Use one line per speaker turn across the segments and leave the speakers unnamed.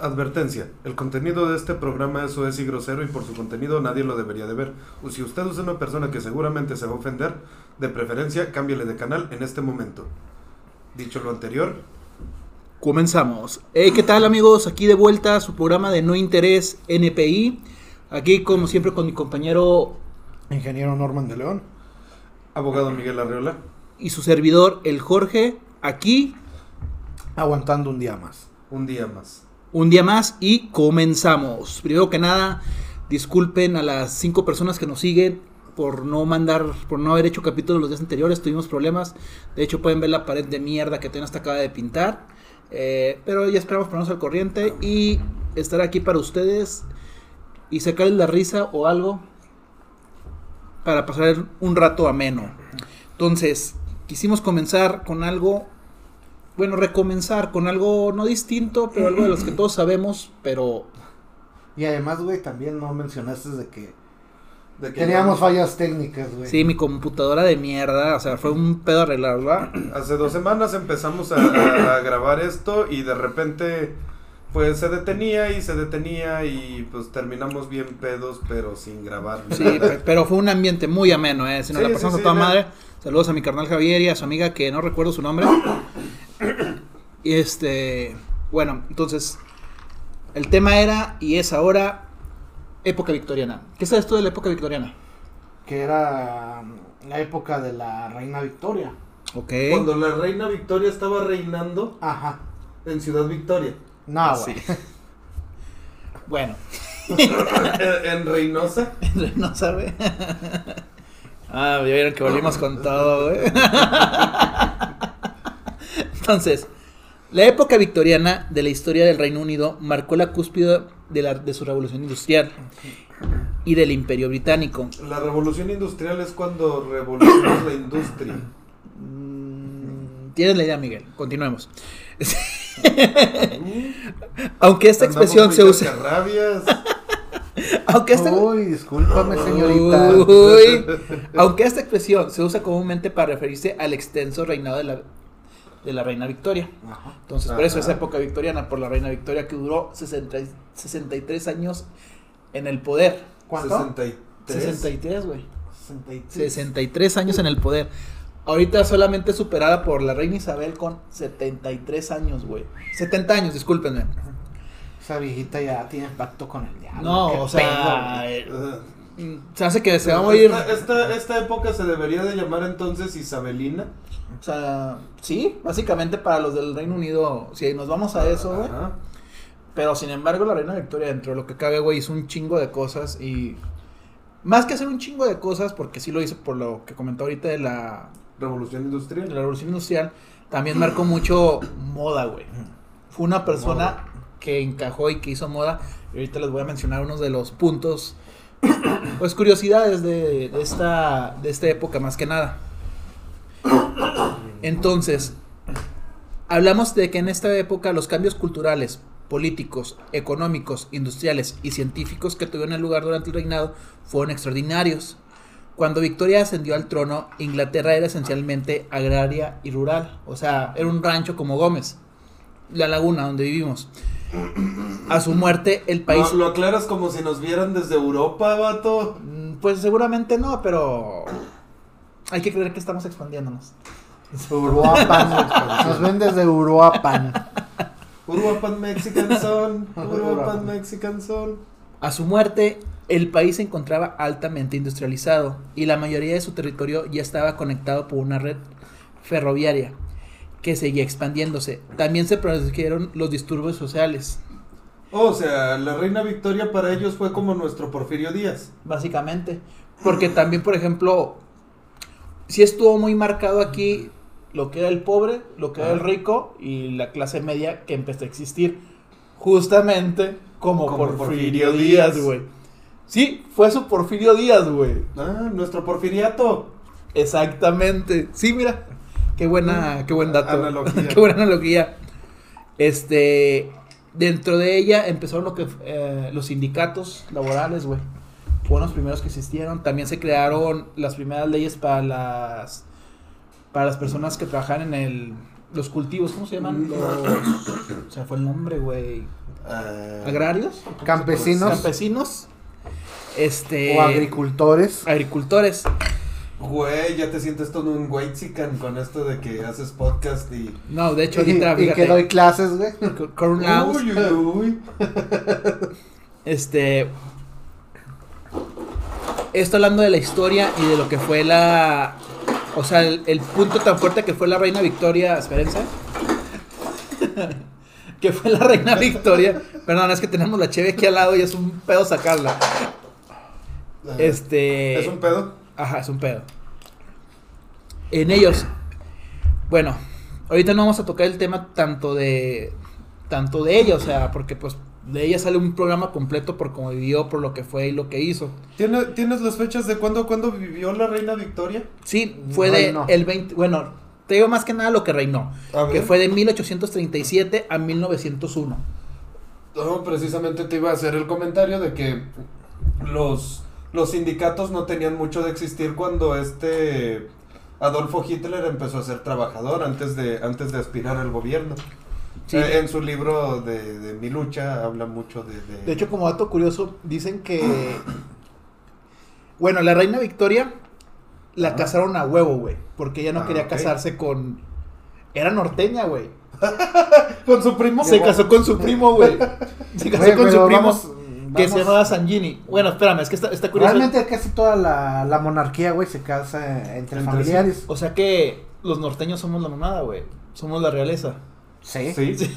Advertencia, el contenido de este programa es soez y grosero y por su contenido nadie lo debería de ver. O si usted es una persona que seguramente se va a ofender, de preferencia cámbiale de canal en este momento. Dicho lo anterior,
Comenzamos. Hey, ¿Qué tal amigos? Aquí de vuelta a su programa de No Interés NPI. Aquí como siempre con mi compañero
Ingeniero Norman de León.
abogado Miguel Arreola.
y su servidor, el Jorge, aquí
Aguantando un día más.
Un día más.
Un día más y comenzamos. Primero que nada, disculpen a las cinco personas que nos siguen por no mandar, por no haber hecho capítulos los días anteriores, tuvimos problemas. De hecho, pueden ver la pared de mierda que apenas acaba de pintar. Eh, pero ya esperamos ponernos al corriente y estar aquí para ustedes y sacarles la risa o algo para pasar un rato ameno. Entonces, quisimos comenzar con algo, bueno, recomenzar con algo no distinto, pero algo de los que todos sabemos, pero
Y además, güey, también no mencionaste de que
De que
teníamos fallas técnicas, güey.
sí, mi computadora de mierda, o sea, fue un pedo arreglarla.
Hace dos semanas empezamos a, a- a grabar esto y de repente pues se detenía y se detenía y pues terminamos bien pedos pero sin grabar.
Sí, pe- pero fue un ambiente muy ameno, ¿eh? Si nos
Sí,
la pasamos
sí,
a toda madre. Saludos a mi carnal Javier y a su amiga que no recuerdo su nombre. Y este, bueno, entonces, el tema era y es ahora época victoriana. ¿Qué sabes tú de la época victoriana?
Que era mm, la época de la reina Victoria.
Ok.
Cuando la reina Victoria estaba reinando
Ajá.
en Ciudad Victoria.
No,
Sí.
güey.
Bueno,
en Reynosa.
no sabe. ah, ya vieron que volvimos con todo, güey. Entonces, la época victoriana de la historia del Reino Unido marcó la cúspide de, la, de su revolución industrial y del imperio británico.
La revolución industrial es cuando revolucionamos la industria.
Mm, Tienes la idea, Miguel. Continuemos. Aunque esta expresión se usa.
Rabias.
Aunque esta,
Uy, discúlpame, señorita.
Uy. Aunque esta expresión se usa comúnmente para referirse al extenso reinado de la, de la reina Victoria.
Ajá.
Entonces, por eso es
Ajá.
época victoriana, por la reina Victoria que duró 60 y- 63 años en el poder.
¿Cuánto?
63.
63, güey.
63.
63 años en el poder. Ahorita solamente superada por la reina Isabel con 73 años, güey. 70 años, discúlpenme.
Esa viejita ya tiene pacto con el diablo.
No, o sea,
pedo,
se hace que se va a morir.
Esta, esta, esta época se debería de llamar entonces Isabelina.
O sea, sí, básicamente para los del Reino Unido, si nos vamos a eso, güey. Pero sin embargo, la reina Victoria, dentro de lo que cabe, güey, hizo un chingo de cosas y. Más que hacer un chingo de cosas, porque sí lo hizo por lo que comentó ahorita de la,
Revolución
de
industrial.
la revolución industrial, también marcó mucho moda, güey. Fue una persona
Moda.
que encajó y que hizo moda. Y ahorita les voy a mencionar unos de los puntos, pues curiosidades de, esta, de esta época, más que nada. Entonces, hablamos de que en esta época los cambios culturales, políticos, económicos, industriales y científicos que tuvieron lugar durante el reinado fueron extraordinarios. Cuando Victoria ascendió al trono, Inglaterra era esencialmente agraria y rural, o sea, era un rancho como Gómez, la laguna donde vivimos. A su muerte, el país...
No, lo aclaras como si nos vieran desde Europa, vato.
Mm, Pues seguramente no, pero hay que creer que estamos expandiéndonos.
Uruapan. Nos ven desde Uruapan.
Uruapan Mexican Son. Uruapan Mexican Son.
A su muerte, el país se encontraba altamente industrializado y la mayoría de su territorio ya estaba conectado por una red ferroviaria que seguía expandiéndose. También se produjeron los disturbios sociales,
O sea, la reina Victoria para ellos fue como nuestro Porfirio Díaz.
básicamente. Porque también, por ejemplo, sí estuvo muy marcado aquí lo que era el pobre, lo que era el
Ah.
rico y la clase media que empezó a existir. Justamente como,
Como
Porfirio,
Porfirio
Díaz,
Díaz.
güey. Sí, fue su Porfirio Díaz, güey.
Ah, nuestro Porfiriato.
Exactamente. Sí, mira. Qué buena, qué buen dato.
Analogía.
qué buena analogía. Este, dentro de ella empezaron lo que eh, los sindicatos laborales, güey. Fueron los primeros que existieron. También se crearon las primeras leyes para las para las personas que trabajan en el los cultivos, ¿cómo se llaman? Los, o sea, fue el nombre, güey.
Ah,
Agrarios,
Campesinos
campesinos, este,
o agricultores.
agricultores.
Güey, ya te sientes todo un güey con esto de que haces podcast y.
No, de hecho
Y,
ahorita,
y que
fíjate,
doy clases, güey.
Co- Corn Laws,
Uy, uy, uy.
este, esto hablando de la historia y de lo que fue la, o sea, el, el punto tan fuerte que fue la reina Victoria, espérense, que fue la reina Victoria, perdón, es que tenemos la cheve aquí al lado y es un pedo sacarla, este,
¿Es un pedo?
Ajá, es un pedo. En ellos, bueno, ahorita no vamos a tocar el tema tanto de tanto de ella, o sea, porque pues de ella sale un programa completo por cómo vivió, por lo que fue y lo que hizo.
¿Tiene- ¿Tienes las fechas de cuándo, cuándo vivió la reina Victoria?
Sí, fue de el 20, bueno, te digo más que nada lo que reinó, que fue de 1837 a 1901.
No, precisamente te iba a hacer el comentario de que los, los sindicatos no tenían mucho de existir cuando este Adolfo Hitler empezó a ser trabajador antes de, antes de aspirar al gobierno.
Sí.
Eh, en su libro de, de Mi lucha habla mucho de... de-
De hecho, como dato curioso, dicen que. Bueno, la reina Victoria la
Ajá.
casaron a huevo, güey. Porque ella no
Ah,
quería casarse con. Era norteña, güey.
con su primo.
Se casó con su primo, güey. Se casó con su primo.
vamos-
que se llamaba Sangini. Bueno, espérame, es que está, está curioso.
Realmente casi toda la, la monarquía, güey, se casa entre,
Entre
familiares.
O sea que los norteños somos la mamada, güey. Somos la realeza.
Sí, sí,
Sí.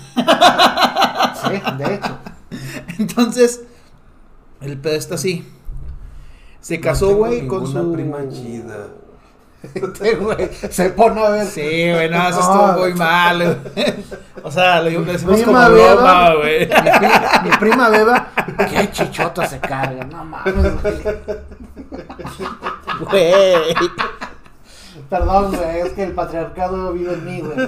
de hecho.
Entonces, el pedo está así. Se casó,
No
güey, con
ninguna
su.
prima chida.
Este güey se pone a ver.
Sí, güey, no, eso
No.
estuvo muy mal. güey. O sea, lo lo decimos
Prima
como
Beba.
broma, güey.
Mi, pri- mi prima Beba, qué chichota se carga, no mames, güey.
Güey.
Perdón, güey, es que el patriarcado vive en mí, güey.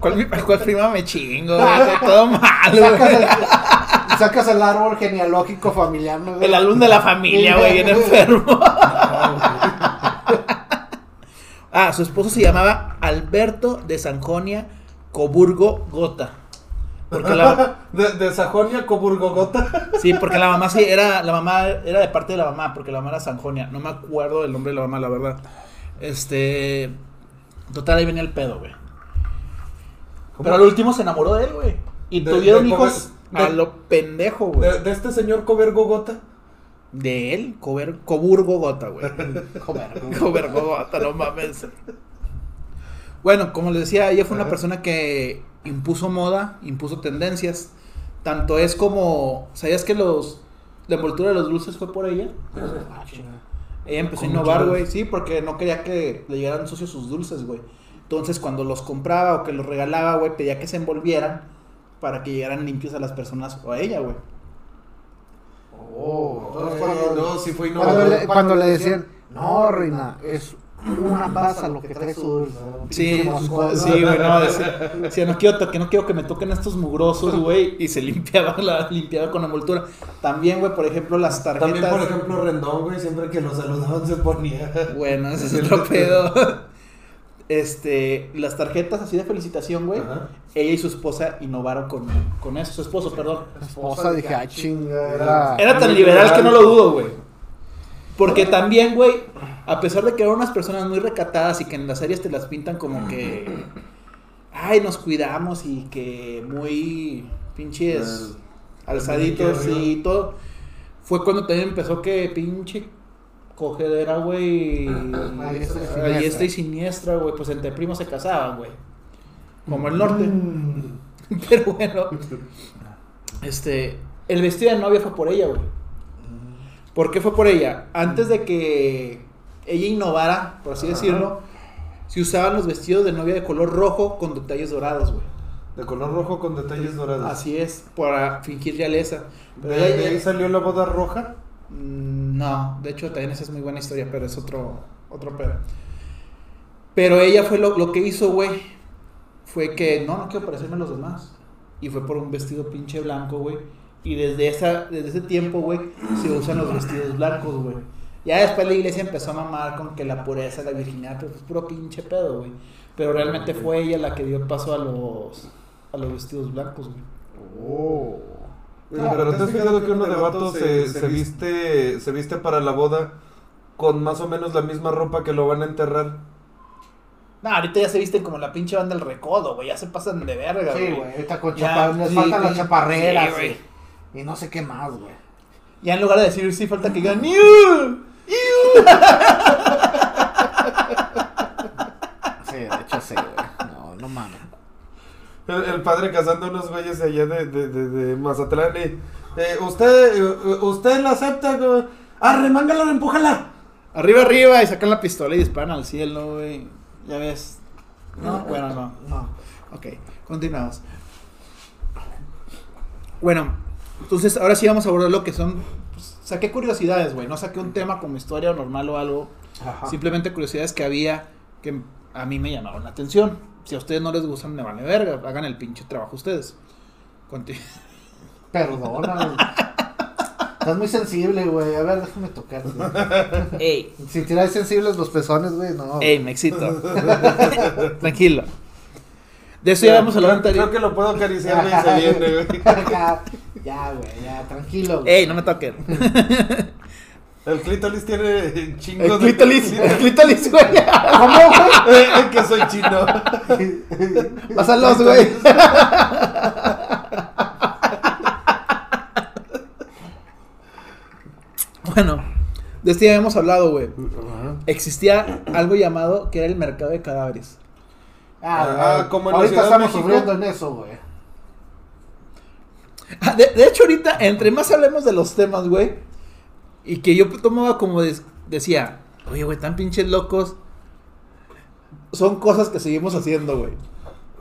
¿Cuál, cuál prima me chingo? güey? Todo mal,
Sacas el, sacas el árbol genealógico familiar, ¿no, güey?
El alumno de la familia, güey, bien enfermo. Ah, su esposo se llamaba Alberto de Sanjonia Coburgo Gota. Porque la,
de, de Sajonia Coburgo-Gotha.
sí, porque la mamá sí era, la mamá era de parte de la mamá, porque la mamá era Sanjonia. No me acuerdo del nombre de la mamá, la verdad. Este, total ahí venía el pedo, güey. Pero al último se enamoró de él, güey. Y
De-
tuvieron
de
hijos a lo pendejo, güey.
De, este señor Cobergo-Gotha.
De él, Cober, Coburgo Gota, güey. Coburgo Gota, no mames. Bueno, como les decía, ella fue una persona que impuso moda, impuso tendencias. Tanto es como, ¿sabías que los la envoltura de los dulces fue por ella?
Ah.
Ella empezó a innovar, güey, sí, porque no quería que le llegaran sucios sus dulces, güey. Entonces, cuando los compraba o que los regalaba, güey, pedía que se envolvieran para que llegaran limpios a las personas o a ella, güey.
Oh, entonces cuando,
no, sí fue
cuando,
innovador.
le, cuando le decían, no, reina, es una pasa lo que trae su.
Sí, sí, güey, no, decía, decía, no quiero que no quiero que me toquen estos mugrosos, güey, y se limpiaba la limpiaba con envoltura. También, güey, por ejemplo, las tarjetas.
También, por ejemplo, Rendón, güey, siempre que lo saludaban se ponía.
Bueno, ese es otro pedo. Este, las tarjetas así de felicitación, güey.
Ajá.
Ella y su esposa innovaron con, con eso, su esposo, perdón.
Esposa, dije, ah, chinga. Era,
tan liberal que no lo dudo, güey. Porque también, güey, a pesar de que eran unas personas muy recatadas y que en las series te las pintan como que. Ay, nos cuidamos y que muy pinches
El-
alzaditos y todo. Fue cuando también empezó que pinche cogedera, güey.
Y
A
siniestra.
diestra y siniestra, güey. Pues entre primos se casaban, güey. Como el norte.
Mm.
Pero bueno, este, el vestido de novia fue por ella, güey. ¿Por qué fue por ella? Antes de que ella innovara, por así
Ajá.
decirlo, se usaban los vestidos de novia de color rojo con detalles dorados, güey.
De color rojo con detalles dorados.
Así es, para fingir realeza. Pero
¿De,
ella-
de ahí salió la boda roja?
Mm, No, de hecho también esa es muy buena historia, pero es otro, otro pedo. Pero ella fue lo, lo que hizo, güey. Fue que no, no quiero parecerme a los demás. Y fue por un vestido pinche blanco, güey. Y desde, esa, desde ese tiempo, güey, se usan los vestidos blancos, güey. Ya después la iglesia empezó a mamar con que la pureza, la virginidad, pero es puro pinche pedo, güey. Pero realmente fue ella la que dio paso a los, a los vestidos blancos, güey.
Oh.
Pero te has fijado que uno de vatos se, se viste se viste para la boda con más o menos la misma ropa que lo van a enterrar.
No, ahorita ya se visten como la pinche banda del recodo, güey. Ya se pasan de verga,
Sí, güey. Ahorita con. Les
sí,
faltan las chaparreras.
sí, güey.
y, y no sé qué más, güey.
Ya en lugar de decir sí, falta que digan ¡Iu! ¡Iu!
Sí, de hecho sí, güey. No, no mames.
El, el padre cazando unos güeyes allá de, de, de, de Mazatlán y... eh, ¿Usted eh, usted la acepta? güey? ¡Arre, mángalo, empújala!
Arriba, arriba, y sacan la pistola y disparan al cielo, güey. Ya ves. No, bueno, no.
No.
Ok, continuamos. Bueno, entonces ahora sí vamos a abordar lo que son. pues, saqué curiosidades, güey. No saqué un tema como historia normal o algo.
Ajá.
Simplemente curiosidades que había que a mí me llamaron la atención. Si a ustedes no les gustan, me vale verga. Hagan el pinche trabajo ustedes. Conti-
Perdona. Estás muy sensible, güey. A ver, déjame tocar.
Ey,
Si tiráis sensibles los pezones, güey, no.
ey, me excito. Tranquilo. De eso ya vamos a hablar
creo, creo
anterior.
que lo puedo acariciar y se viene, güey.
ya, ya, güey, ya, tranquilo. güey.
Ey, no me toquen.
El clítoris tiene chingo
El
de...
clítoris, el clítoris, güey.
¿Cómo, güey?
Eh, que soy chino.
Pásalos, güey. Bueno, de este ya habíamos hablado, güey. Existía algo llamado que era el mercado de cadáveres.
Ah,
Ah, como en
Ahorita estamos
México.
sufriendo en eso, güey.
Ah, De, de hecho, ahorita, entre más hablemos de los temas, güey, y que yo tomaba como decía, oye, güey, tan pinches locos, son cosas que seguimos haciendo, güey.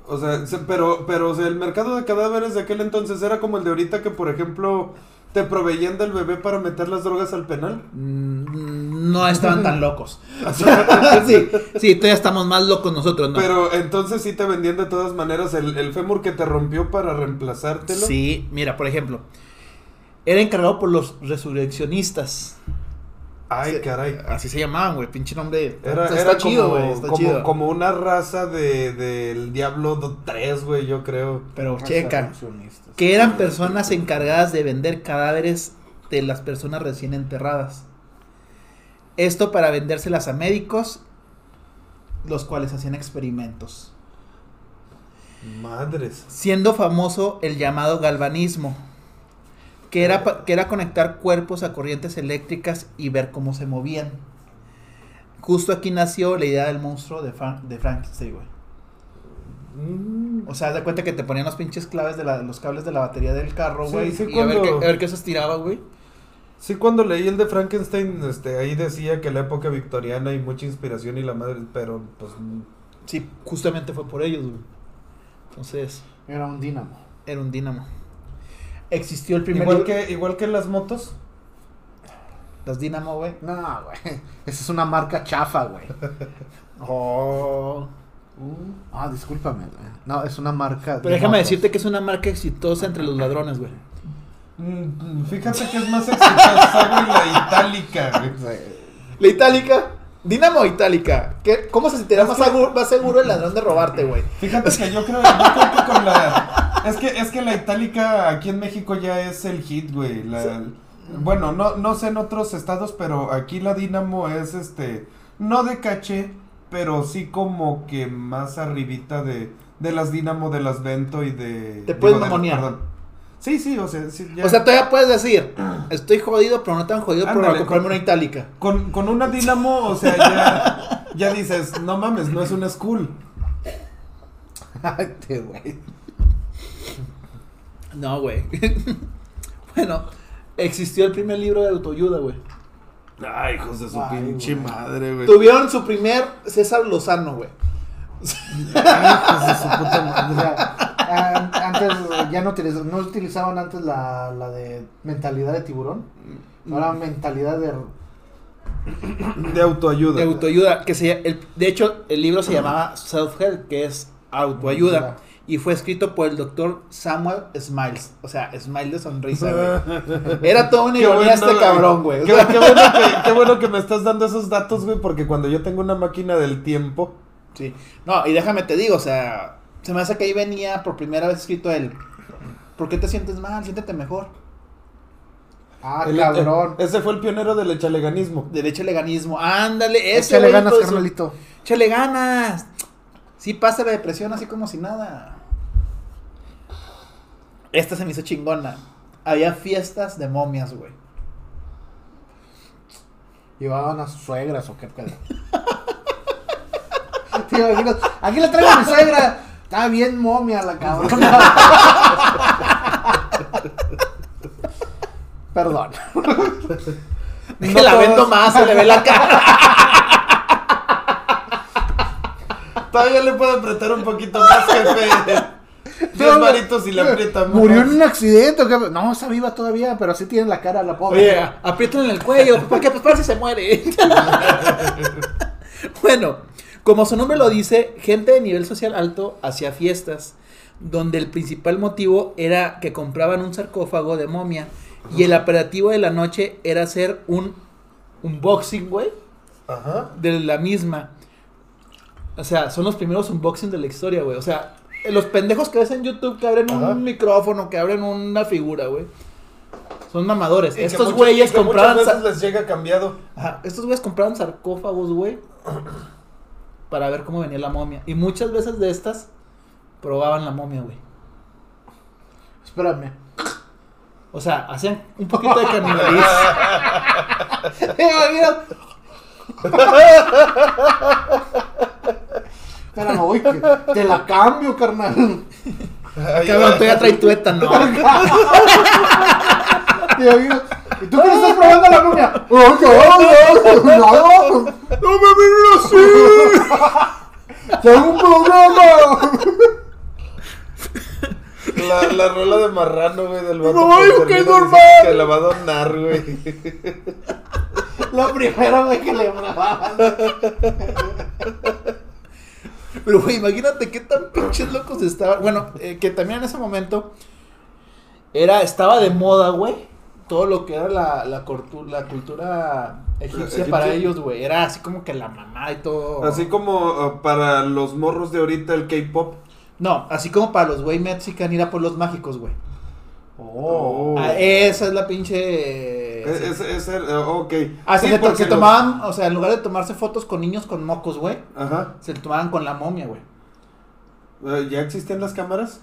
O sea, se- pero, pero o sea, el mercado de cadáveres de aquel entonces era como el de ahorita que, por ejemplo, te proveían del bebé para meter las drogas al penal.
Mm, No estaban tan locos. sí, sí, todavía estamos más locos nosotros, ¿no?
Pero entonces sí te vendían de todas maneras el, el fémur que te rompió para reemplazártelo.
Sí, mira, por ejemplo, era encargado por los resurreccionistas.
Ay, caray.
Así se llamaban, güey, pinche nombre.
Era,
está
era
chido,
como,
está
como,
chido.
como una raza de, del Diablo 3, güey, yo creo.
Pero checa, que eran personas encargadas de vender cadáveres de las personas recién enterradas. Esto para vendérselas a médicos, los cuales hacían experimentos.
Madres.
Siendo famoso el llamado galvanismo, que era, pa- que era conectar cuerpos a corrientes eléctricas y ver cómo se movían. Justo aquí nació la idea del monstruo de, Fra- de Frankenstein, güey.
Mm.
O sea, de cuenta que te ponían los pinches claves de la- los cables de la batería del carro,
Sí,
güey.
sí,
y a ver,
cuando-
qué, a ver qué se estiraba, güey.
Sí, cuando leí el de Frankenstein, este, ahí decía que la época victoriana y mucha inspiración y la madre, pero pues mm,
Sí, justamente fue por ellos, güey. Entonces,
Era un dínamo.
era un dínamo. Existió el primer
igual que igual que las motos.
Las dínamo, güey.
No, güey. Esa es una marca chafa, güey.
Oh.
Ah, discúlpame, güey. No, es una marca. de
Pero déjame
motos.
decirte que es una marca exitosa entre los ladrones, güey.
Mm, Fíjate que es más exitosa, güey, la itálica, güey.
La itálica. Dínamo itálica. ¿Qué, ¿Cómo se sentirá más,
que-
seguro, más seguro el ladrón de robarte, güey?
Fíjate que yo creo, yo creo que con la es que es que la itálica aquí en México ya es el hit, güey. La- Bueno, no no sé en otros estados, pero aquí la Dinamo es este no de caché, pero sí como que más arribita de de las Dinamo, de las Vento y de
Te puedes mamonear.
Sí, sí, o sea, sí, ya.
O sea, todavía puedes decir, estoy jodido, pero no tan jodido para
Ándale,
comprarme
con-
una itálica.
con, con una Dinamo, o sea, ya ya dices, no mames, no es una school.
Ay, te, güey.
No, güey. bueno, existió el primer libro de autoayuda, güey.
Ay, hijos de su
Ay,
pinche
güey.
madre, güey.
Tuvieron su primer César Lozano, güey.
Hijos de su puta madre. O sea, an- antes ya no, utiliz- no utilizaban antes la, la de mentalidad de tiburón. Ahora mentalidad de.
De autoayuda.
De autoayuda, que se, el- de hecho, el libro se llamaba Self-Help, que es autoayuda. Y fue escrito por el doctor Samuel Smiles. O sea, Smile de sonrisa, güey. Era toda una ironía
bueno,
este cabrón, güey.
Qué, bueno que, qué bueno que me estás dando esos datos, güey, porque cuando yo tengo una máquina del tiempo,
Sí. No, y déjame te digo, o sea, se me hace que ahí venía por primera vez escrito él. ¿Por qué te sientes mal? Siéntete mejor.
Ah,
El-
cabrón.
el- ese fue el pionero del echaleganismo.
Derecho al veganismo. Ándale, ese
Échale ganas,
su-
carnalito.
Échale ganas. Sí pasa la depresión así como si nada. Esta se me hizo chingona. Había fiestas de momias, güey.
¿Llevaban a sus suegras o qué pedo? Tío, aquí, lo- aquí le traigo a mi suegra. Está bien momia la cabrona. Perdón.
No la vendo más, se le ve la cara.
Todavía le puedo apretar un poquito más, jefe. Diez
No,
varitos y le aprieta más.
Murió en un accidente. No, está viva todavía, pero así tiene la cara la pobre.
Oye, apriétale en el cuello. ¿Por qué? Pues para si se muere. bueno, como su nombre lo dice, gente de nivel social alto hacía fiestas, donde el principal motivo era que compraban un sarcófago de momia y el operativo de la noche era hacer un unboxing, güey,
Ajá.
de la misma. O sea, son los primeros unboxing de la historia, güey. O sea, los pendejos que ves en YouTube que abren
Ajá.
un micrófono, que abren una figura, güey. Son mamadores.
Y
Estos güeyes compraban...
Veces les llega cambiado.
Ajá, estos güeyes compraban sarcófagos, güey. Para ver cómo venía la momia. Y muchas veces de estas probaban la momia, güey.
Espérame.
O sea, hacían un poquito de canibalismo.
Mira. Espérame, güey, que te la cambio, carnal.
Cabrón, todavía trae tuétano.
Y yo digo, ¿Y tú qué le estás probando a la momia? ¡Oh, no, no, no!
¡No me miren así!
¡Tengo un problema!
La, la rola de marrano, güey, del vato.
No,
que
que es normal.
Que la va a donar, güey.
Lo primero, güey, que le probaban.
Pero, güey, imagínate qué tan pinches locos estaban. Bueno, eh, que también en ese momento era, estaba de moda, güey. Todo lo que era la, la, cortu- la cultura egipcia
Egipcia.
para ellos, güey. Era así como que la mamá y todo.
Así como uh, para los morros de ahorita el K-pop.
No, así como para los güey mexicanos ir a pueblos mágicos, güey.
Oh.
Ah, esa es la pinche.
Es, es, es el- uh, ok.
Ah,
Sí,
se, to-
porque
se
los-
tomaban, o sea, en lugar de tomarse fotos con niños con mocos, güey,
Ajá.
se tomaban con la momia, güey.
Eh, ¿Ya existían las cámaras?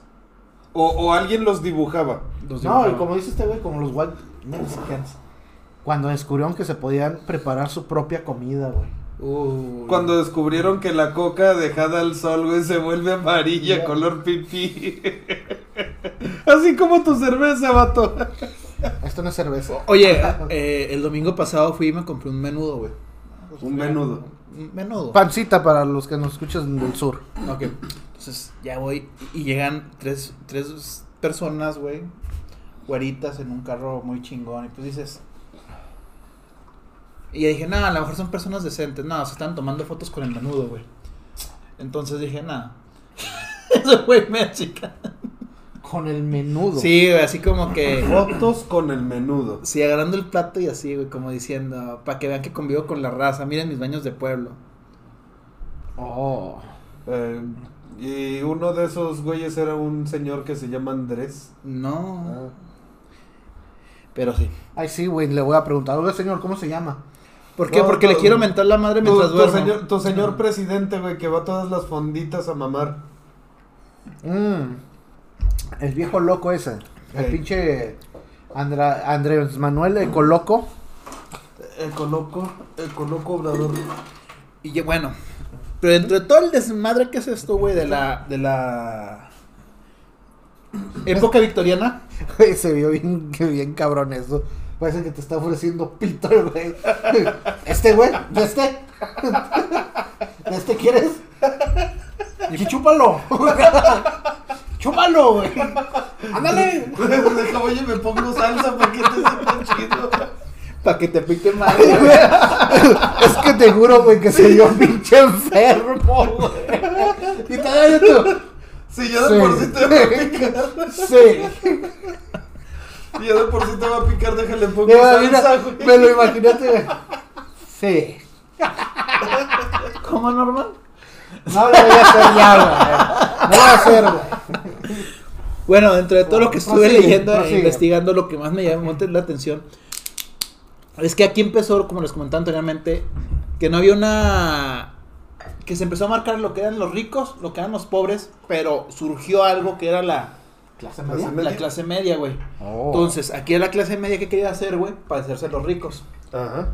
O, o alguien los dibujaba.
Los
No, y como dice este güey, como los white Mexicans. Cuando descubrieron que se podían preparar su propia comida, güey.
Uy.
Cuando descubrieron que la coca dejada al sol, güey, se vuelve amarilla, color pipí. Así como tu cerveza, vato.
Esto no es cerveza.
Oye, eh, el domingo pasado fui y me compré un menudo, güey.
Un menudo.
Un menudo.
Pancita para los que nos escuchan del sur.
Ok. Entonces ya voy y llegan tres, tres personas, güey, güeritas en un carro muy chingón. Y pues dices. Y dije, nada, a lo mejor son personas decentes. No, se están tomando fotos con el menudo, güey. Entonces dije, nada. Eso fue México.
Con el menudo.
Sí, güey, así como que.
Fotos con el menudo.
Sí, agarrando el plato y así, güey, como diciendo, para que vean que convivo con la raza. Miren mis baños de pueblo.
Oh.
Eh, y uno de esos güeyes era un señor que se llama Andrés.
No.
Ah.
Pero sí.
Ay, sí, güey, le voy a preguntar. Oiga, señor, ¿cómo se llama?
¿Por qué?
No,
Porque
tu-
le quiero mentar la madre
Tu,
mientras
tu
duermo.
señor, tu señor presidente, güey, que va a todas las fonditas a mamar.
Mm, el viejo loco ese. El pinche Andra, Andrés Manuel Ecoloco.
El coloco, el coloco obrador.
Y bueno. Pero dentro de todo el desmadre que es esto, güey, de la. de la. época victoriana.
Se vio bien, que bien cabrón eso. Parece que te está ofreciendo pito, el güey. Este, güey, de este. ¿De este quieres? Y chúpalo. chúpalo, güey. Ándale.
Deja, oye, me pongo salsa para que te sepa chido.
Para que te pique madre.
Es que te juro, güey, que se vio pinche enfermo, güey. Y todavía tú.
Si ya de por sí te va a picar.
Sí.
Si ya de por sí te va a picar, déjale
mira,
salsa, güey.
me lo imaginaste, güey. Sí.
¿Cómo normal?
No lo voy a hacer ya, güey. No lo voy a hacer, güey.
Bueno, dentro de todo lo que estuve
Prosigue,
leyendo e investigando, lo que más me llamó la atención es que aquí empezó, como les comentaba anteriormente, que no había una. que se empezó a marcar lo que eran los ricos, lo que eran los pobres, pero surgió algo que era la,
Clase
media.
la clase media, güey.
Oh.
Entonces, aquí era la clase media que quería hacer, güey, para hacerse los ricos.
Ajá.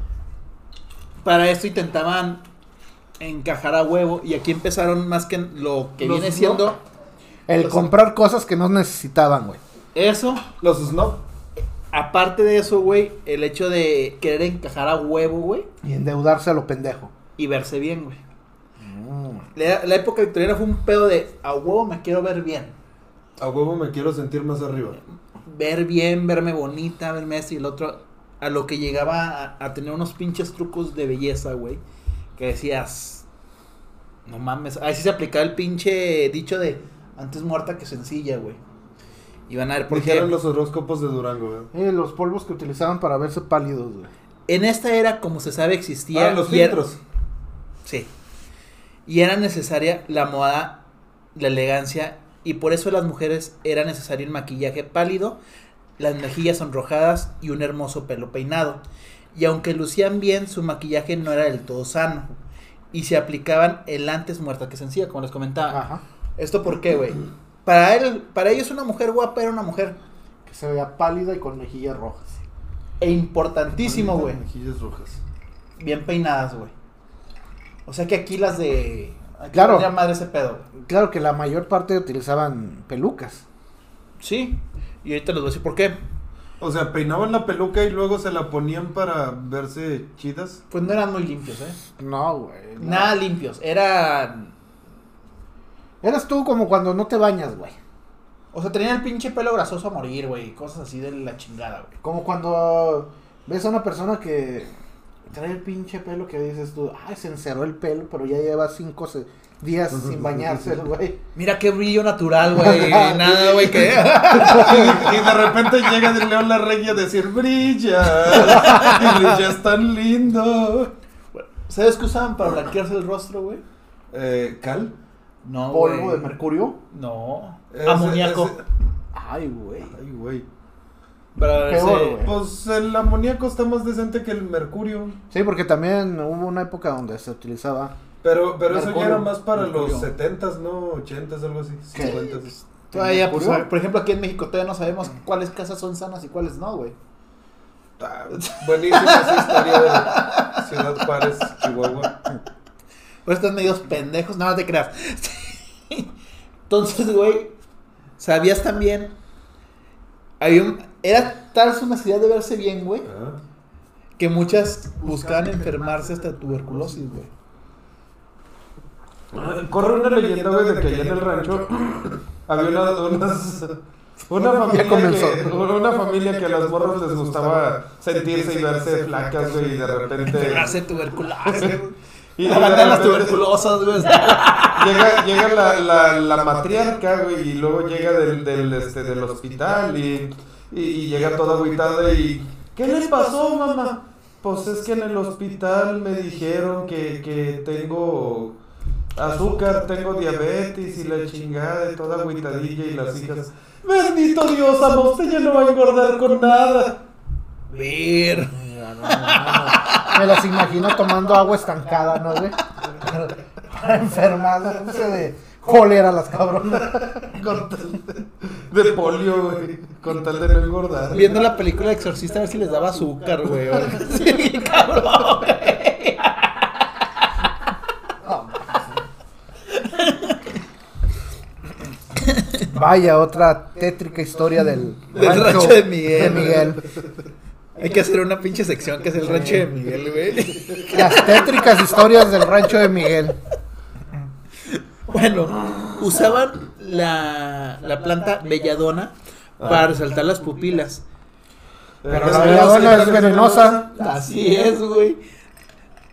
Para esto intentaban encajar a huevo, y aquí empezaron más que lo que
Los
viene siendo
El comprar cosas que no necesitaban, güey.
eso.
Los snob.
Aparte de eso, güey, el hecho de querer encajar a huevo, güey,
Y endeudarse a lo pendejo.
y verse bien, güey. La, la época victoriana fue un pedo de a huevo me quiero ver bien.
A huevo me quiero sentir más arriba.
Ver bien, verme bonita, verme esto y el otro. A lo que llegaba a, a tener unos pinches trucos de belleza, güey. Que decías, no mames. Ahí sí se aplicaba el pinche dicho de antes muerta que sencilla, güey. Y van a ver, por
Porque eran los horóscopos de Durango, güey.
Eh, los polvos que utilizaban para verse pálidos, güey.
en esta era, como se sabe, existía.
Ah, los
era-
filtros.
Sí. Y era necesaria la moda, la elegancia, y por eso las mujeres era necesario el maquillaje pálido, las mejillas sonrojadas y un hermoso pelo peinado. Y aunque lucían bien, su maquillaje no era del todo sano. Y se aplicaban el antes muerta que sencilla, como les comentaba.
Ajá.
¿Esto por qué, güey? Para él, para ellos una mujer guapa era una mujer
Que se veía pálida y con mejillas rojas.
e importantísimo, güey.
Mejillas rojas.
Bien peinadas, güey. O sea que aquí las de... Aquí
Claro.
valía madre ese pedo, güey.
Claro que la mayor parte utilizaban pelucas.
Sí, y ahorita les voy a decir por qué.
O sea, peinaban la peluca y luego se la ponían para verse chidas.
Pues no eran muy limpios, ¿eh?
No, güey. no.
Nada limpios, eran...
Eras tú como cuando no te bañas, güey.
O sea, tenían el pinche pelo grasoso a morir, güey, cosas así de la chingada, güey.
Como cuando ves a una persona que trae el pinche pelo que dices tú, ay, se encerró el pelo, pero ya lleva cinco se- días sin bañarse, el güey.
Mira qué brillo natural, güey. Nada, güey, que...
y de repente llega de León la Regia a decir, brilla. y brillas tan lindo.
¿Sabes qué usaban para blanquearse el rostro, güey?
Eh, ¿Cal?
No,
Polvo de mercurio.
No.
Ese-
Amoníaco.
Ay, güey.
Ay, güey.
Para.
Peor, güey.
Pues el amoníaco está más decente que el mercurio.
Sí, porque también hubo una época donde se utilizaba.
Pero, pero eso ya era más para
Mercurio.
los 70s, ¿no? 80s, algo así.
¿Qué?
50s.
Todavía, pues,
mercurio.
por ejemplo, aquí en México todavía no sabemos cuáles casas son sanas y cuáles no, güey.
Ah, buenísima esa historia de Ciudad Juárez, Chihuahua.
Pues están medios pendejos, nada te creas. Entonces, güey, ¿sabías también? Había un- era tal su necesidad de verse bien, güey,
Ah.
que muchas buscaban enfermarse hasta tuberculosis, güey.
Corre una leyenda, güey, de que allá en el rancho había una, unas, una, familia
comenzó.
que, una familia que a las morras les gustaba sentirse y verse flacas, güey, y de repente...
Tuberculosis.
Y
La
de
banda de las tuberculosas, güey.
Llega, llega la, la, la matriarca, güey, y luego llega del, del, este, del hospital y, y, y llega toda agüitada y... ¿Qué les pasó, mamá? Pues es que en el hospital me dijeron que, que tengo azúcar, tengo diabetes y la chingada y toda agüitadilla y las hijas... Bendito Dios, ama, usted ya no va a engordar con nada.
Ver.
Mira, no, no, no. Me las imagino tomando agua estancada, ¿no, güey? Sé, de cólera las cabronas.
Con tal de, de polio, güey, con tal de no engordar.
Viendo la película de Exorcista a ver si les daba azúcar, güey. así, cabrón, güey.
Vaya, otra tétrica historia del,
Del rancho de Miguel.
de Miguel.
Hay que hacer una pinche sección que es el rancho de Miguel, güey.
Las tétricas historias del rancho de Miguel.
Bueno, usaban la, la planta belladona para resaltar las pupilas.
Pero la belladona es venenosa.
Así es, güey.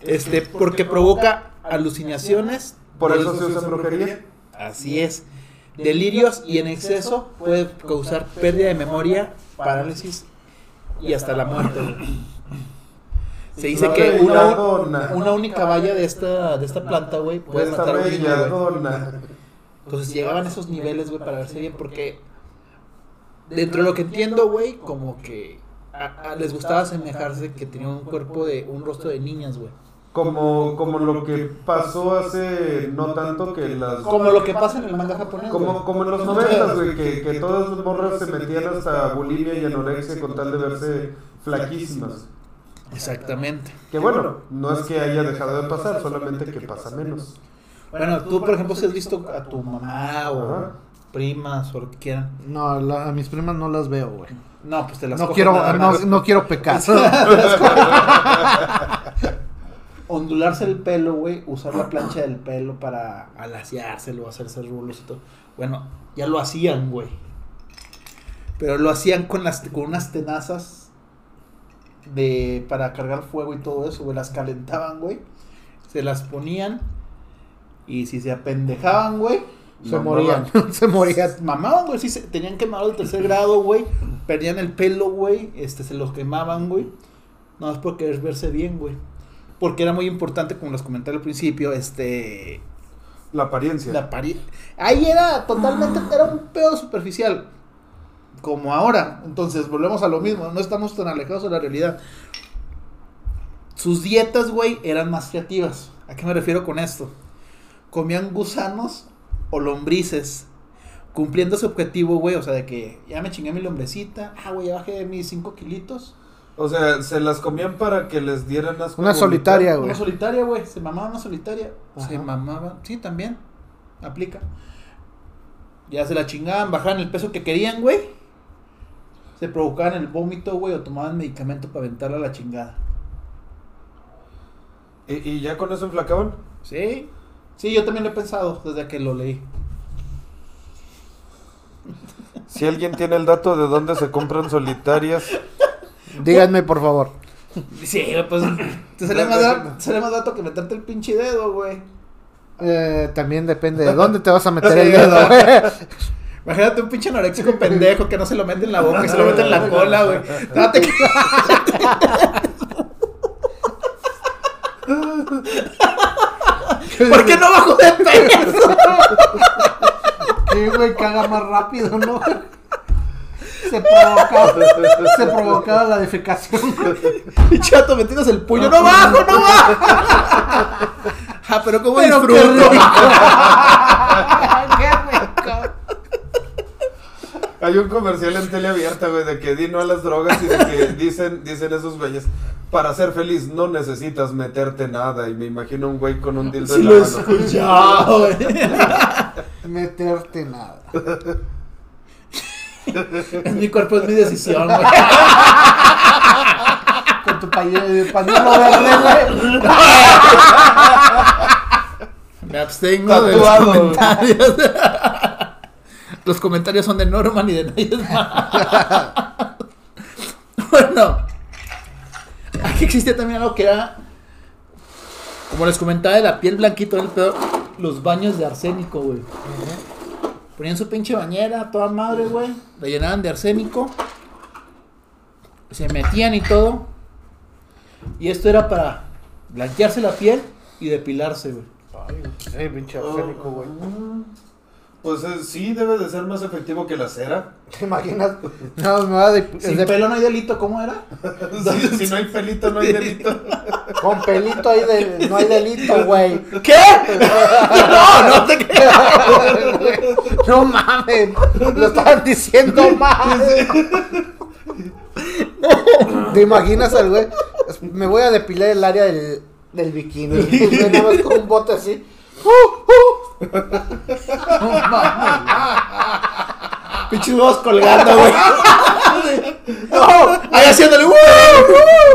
Este, porque provoca alucinaciones.
Por eso se usa brujería.
Así es. Delirios y en exceso puede causar pérdida de memoria, parálisis y hasta la muerte. güey. Se dice que una, una única valla de esta, de esta planta, güey, puede
Esta
matar a un niño. Entonces llegaban a esos niveles, güey, para verse bien, porque dentro de lo que entiendo, güey, como que a- a- les gustaba asemejarse que tenían un cuerpo de un rostro de niñas, güey.
Como, como lo que pasó hace no tanto que las...
Como lo que pasa en el manga japonés.
Como,
güey.
como en los noventas, güey, que, que todas las morras se metían hasta bulimia y anorexia con tal de verse flaquísimas.
Exactamente.
Que bueno, no es que haya dejado de pasar, solamente que pasa menos.
Bueno, tú, por ejemplo, si has visto a tu mamá o
Ajá.
primas o lo que quieran.
No, la- a mis primas no las veo, güey.
No, pues te las
No quiero, no, no quiero pecar.
Ondularse el pelo, güey, usar la plancha del pelo para alaciárselo, hacerse rulos y todo. Bueno, ya lo hacían, güey. Pero lo hacían con las con unas tenazas de para cargar fuego y todo eso, güey, las calentaban, güey. Se las ponían y si se apendejaban, güey,
Se
No,
morían,
no.
se morían.
mamaban, güey, sí, se, tenían quemado el tercer grado, güey. Perdían el pelo, güey. Este, se los quemaban, güey. No más por querer verse bien, güey. Porque era muy importante, como les comenté al principio, este.
La apariencia.
La pari Ahí era totalmente. Era un pedo superficial. Como ahora. Entonces, volvemos a lo mismo. No estamos tan alejados de la realidad. Sus dietas, güey, eran más creativas. ¿A qué me refiero con esto? Comían gusanos o lombrices. Cumpliendo ese objetivo, güey. O sea, de que ya me chingué mi lombrecita. Ah, güey, ya bajé mis 5 kilitos.
O sea, se las comían para que les dieran asco
Una solitaria, güey.
Una solitaria, güey. Se mamaba una solitaria. Se mamaba. Sí, también. Aplica. Ya se la chingaban, bajaban el peso que querían, güey. Se provocaban el vómito, güey, o tomaban medicamento para aventarla a la chingada.
¿Y, y ya con eso enflacaban?
¿Sí? Sí, yo también lo he pensado desde que lo leí.
Si alguien tiene el dato de dónde se compran solitarias,
Díganme, por favor.
Sí, pues te sale más, da- te sale más dato que meterte el pinche dedo, güey.
Eh, también depende de dónde te vas a meter el dedo, güey.
Imagínate un pinche anoréxico pendejo que no se lo mete en la boca y se lo mete en la cola, güey. Date que- ¿Por qué no bajo de peso?
Sí, güey, caga más rápido, ¿no? Se provocaba, se provocaba la defecación.
Y chato metiéndose el puño. ¡No bajo, no bajo! Ah, pero como
Pero qué
disfruto.
Qué rico.
hay un comercial en tele abierta, güey, de que di no a las drogas y de que dicen, dicen esos güeyes, para ser feliz no necesitas meterte nada. Y me imagino un güey con un dildo
Sí
en
lo he
la mano.
escuchado, güey.
Meterte nada.
Es mi cuerpo, es mi decisión, güey.
Con tu pañuelo, pañuelo verde, güey.
Me abstengo de los comentarios. Los comentarios son de Norman y de nadie más. Bueno, aquí existía también algo que era, como les comentaba, de la piel blanquita del pedo, los baños de arsénico, güey. Ponían su pinche bañera, toda madre, güey. La llenaban de arsénico. Se metían y todo. Y esto era para blanquearse la piel y depilarse, güey.
Ay, pinche arsénico, güey.
Pues eh, sí, debe de ser más efectivo que la cera.
¿Te imaginas? No, me va de,
Sin
de-
pelo no hay delito, ¿cómo era?
si, si no hay pelito, no hay delito.
Con pelito hay de, no hay delito, güey.
¿Qué? no, no te creas.
No mames, lo estaban diciendo mal. ¿Te imaginas al güey? Me voy a depilar el área del, del bikini. Y güey, nada más con un bote así.
Pinches huevos colgando, güey. No, ahí haciéndole. "Uh".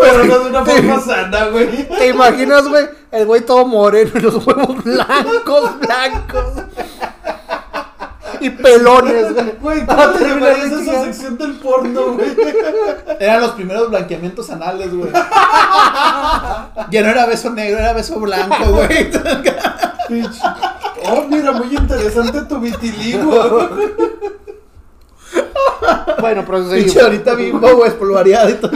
Pero no de una forma sana, güey.
¿Te imaginas, güey? El güey todo moreno y los huevos blancos, blancos. Y pelones, güey.
Güey,
Ah,
¿cómo te esa sección del porno, güey?
Eran los primeros blanqueamientos anales, güey. Ya no era beso negro, era beso blanco, güey.
Oh, mira, muy interesante tu vitiligo.
Bueno, pero
Pinche ahorita bimbo, güey, espolvoreado y todo.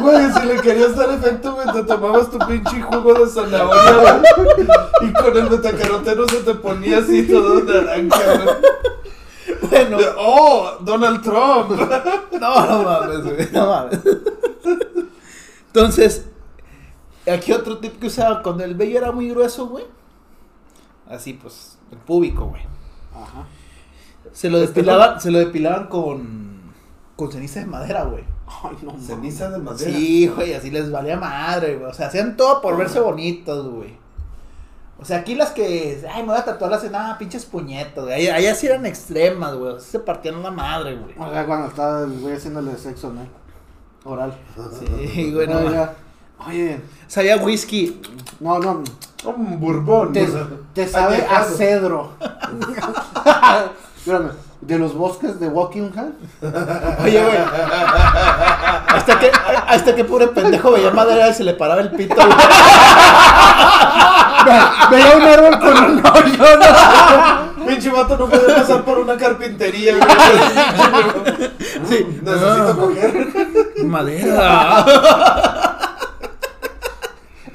Güey, si le querías dar efecto, güey, te tomabas tu pinche jugo de zanahoria, güey. Y con el betacaroteno se te ponía así todo naranja, güey.
Bueno,
De, ¡Oh! Donald Trump.
no, no mames, güey, no mames. Entonces, aquí otro tip que usaba cuando el vello era muy grueso, güey. Así, pues, el púbico, güey.
Ajá.
Se lo depilaban, se lo depilaban con, con ceniza de madera, güey.
Ay, no.
Ceniza de madera.
Sí, güey, así les valía madre, güey. O sea, hacían todo por verse bonitos, güey. O sea, aquí las que, ay, me voy a tatuar las, nada, pinches puñetas, güey. Allá, allá sí eran extremas, güey. Así se partían la madre, güey.
Oiga, cuando estaba el güey haciéndole sexo, ¿no? Oral.
Sí, güey, no.
Oye,
Sabía whisky.
no, no.
Un bourbon.
Te, te sabe a cedro. Espérame, de los bosques de Wokingham.
Oye, güey. Hasta que, hasta que pobre pendejo veía madera y se le paraba el pito, güey.
Veía un árbol con un hoyo, ¿no?
Pinche vato no puede pasar por una carpintería, güey.
Sí.
Necesito coger.
Madera.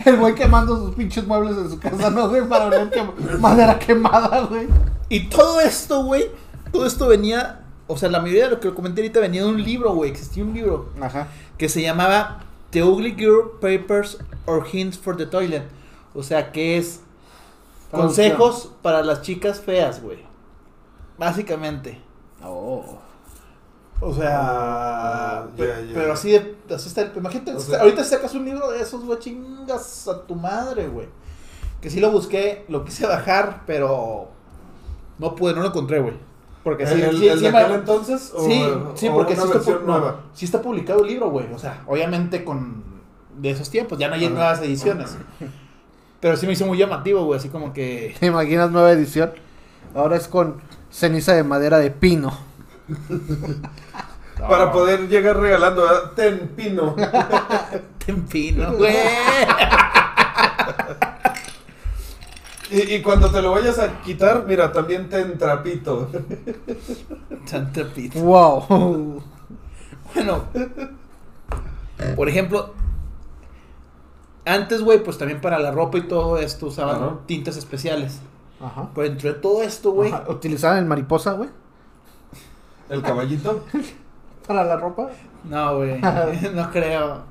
El güey quemando sus pinches muebles en su casa, ¿no, güey? Para ver que madera quemada, güey.
Y todo esto, güey. Todo esto venía. O sea, la mayoría de lo que comenté ahorita venía de un libro, güey. Existía un libro
Ajá.
que se llamaba The Ugly Girl Papers or Hints for the Toilet. O sea, que es consejos para las chicas feas, güey. Básicamente.
Oh.
O sea,
Ah,
pero así de, así está. Imagínate,
O sea-
ahorita sacas un libro de esos, güey, chingas a tu madre, güey. Que sí lo busqué, lo quise bajar, pero no pude, no lo encontré, güey. Porque sí,
¿El,
sí,
el
sí
de
me-
aquel entonces? o-
sí,
o
sí, porque sí está, no, sí publicado el libro, güey. O sea, obviamente con de esos tiempos, ya no hay
Ajá.
nuevas ediciones. Pero sí me hizo muy llamativo, güey, así como que...
¿Te imaginas nueva edición? Ahora es con ceniza de madera de pino.
Para poder llegar regalando, ¿verdad? ten pino.
Tempino, güey.
Y, y cuando te lo vayas a quitar, mira, también ten trapito.
Santa Pita.
Wow.
Bueno, por ejemplo, antes, güey, pues también para la ropa y todo esto usaban
Ajá.
tintas especiales.
Ajá.
Pero entre todo esto, güey.
¿Utilizaban el mariposa, güey?
El caballito.
Para la ropa.
no, güey, no creo.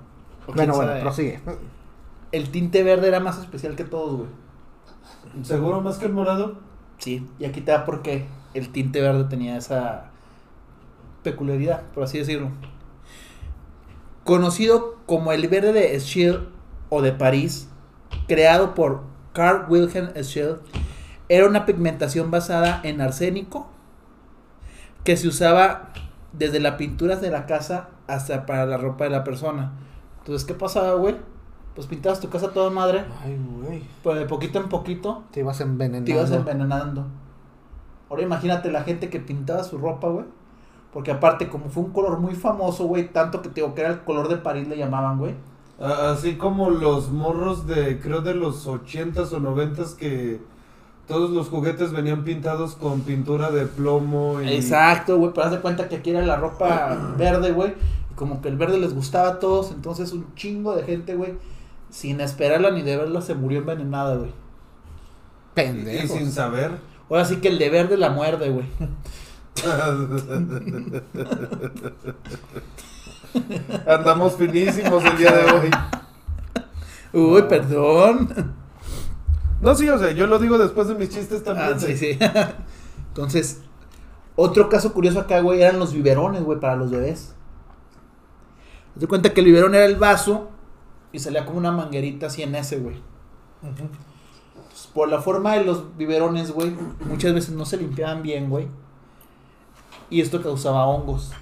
Bueno, bueno,
sabe.
prosigue.
El tinte verde era más especial que todos, güey.
¿Seguro más que el morado?
Sí, y aquí te da por qué el tinte verde tenía esa peculiaridad, por así decirlo. Conocido como el verde de Schell o de París, creado por Carl Wilhelm Schell, era una pigmentación basada en arsénico que se usaba desde las pinturas de la casa hasta para la ropa de la persona. Entonces, ¿qué pasaba, güey? Pues pintabas tu casa toda madre,
Ay, güey.
pues de poquito en poquito
Te ibas envenenando.
te ibas envenenando. Ahora imagínate la gente que pintaba su ropa, güey. Porque aparte, como fue un color muy famoso, güey, tanto que te digo que era el color de París le llamaban, güey.
Así como los morros de, creo de los 80s o 90s que todos los juguetes venían pintados con pintura de plomo y...
Exacto, güey, pero haz de cuenta que aquí era la ropa verde, güey. Y como que el verde les gustaba a todos, entonces un chingo de gente, güey, sin esperarla ni de verla, se murió envenenada, güey.
y
Pendejo.
sin saber.
Ahora sí que el de verde la muerde, güey.
Andamos finísimos el día de hoy.
Uy, perdón.
No, sí, o sea, yo lo digo después de mis chistes también.
Ah, sí, sí. Entonces, otro caso curioso acá, güey, eran los biberones, güey, para los bebés. De cuenta que el biberón era el vaso y salía como una manguerita así en ese, güey. Entonces, por la forma de los biberones, güey, muchas veces no se limpiaban bien, güey. Y esto causaba hongos.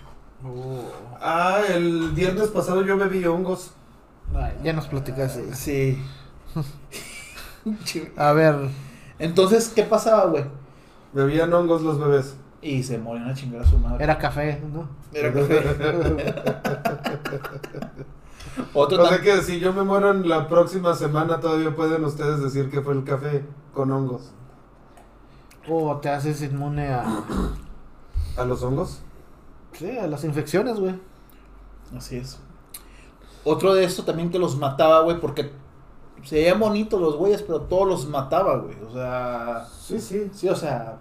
Ah, el viernes pasado yo bebí hongos.
Ya nos platicaste.
Sí.
A ver.
Entonces, ¿qué pasaba, güey?
Bebían hongos los bebés.
Y se morían a chingar a su madre.
Era café, ¿no?
Era café. Otro
O sea que si yo me muero en la próxima semana todavía pueden ustedes decir que fue el café con hongos.
O te haces inmune a.
¿A los hongos?
Sí, a las infecciones, güey.
Así es. Otro de esto también que los mataba, güey, porque se veían bonitos los güeyes, pero todos los mataba, güey. O sea,
Sí, sí.
sí, o sea,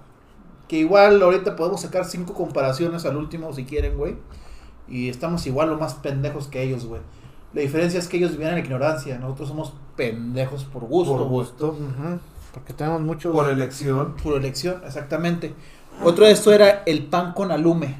que igual ahorita podemos sacar cinco comparaciones al último si quieren, güey. Y estamos igual o más pendejos que ellos, güey. La diferencia es que ellos vivían en la ignorancia, nosotros somos pendejos por gusto,
Por gusto.
Porque tenemos muchos.
Por elección.
Pura elección, exactamente. Otro de esto era el pan con alume.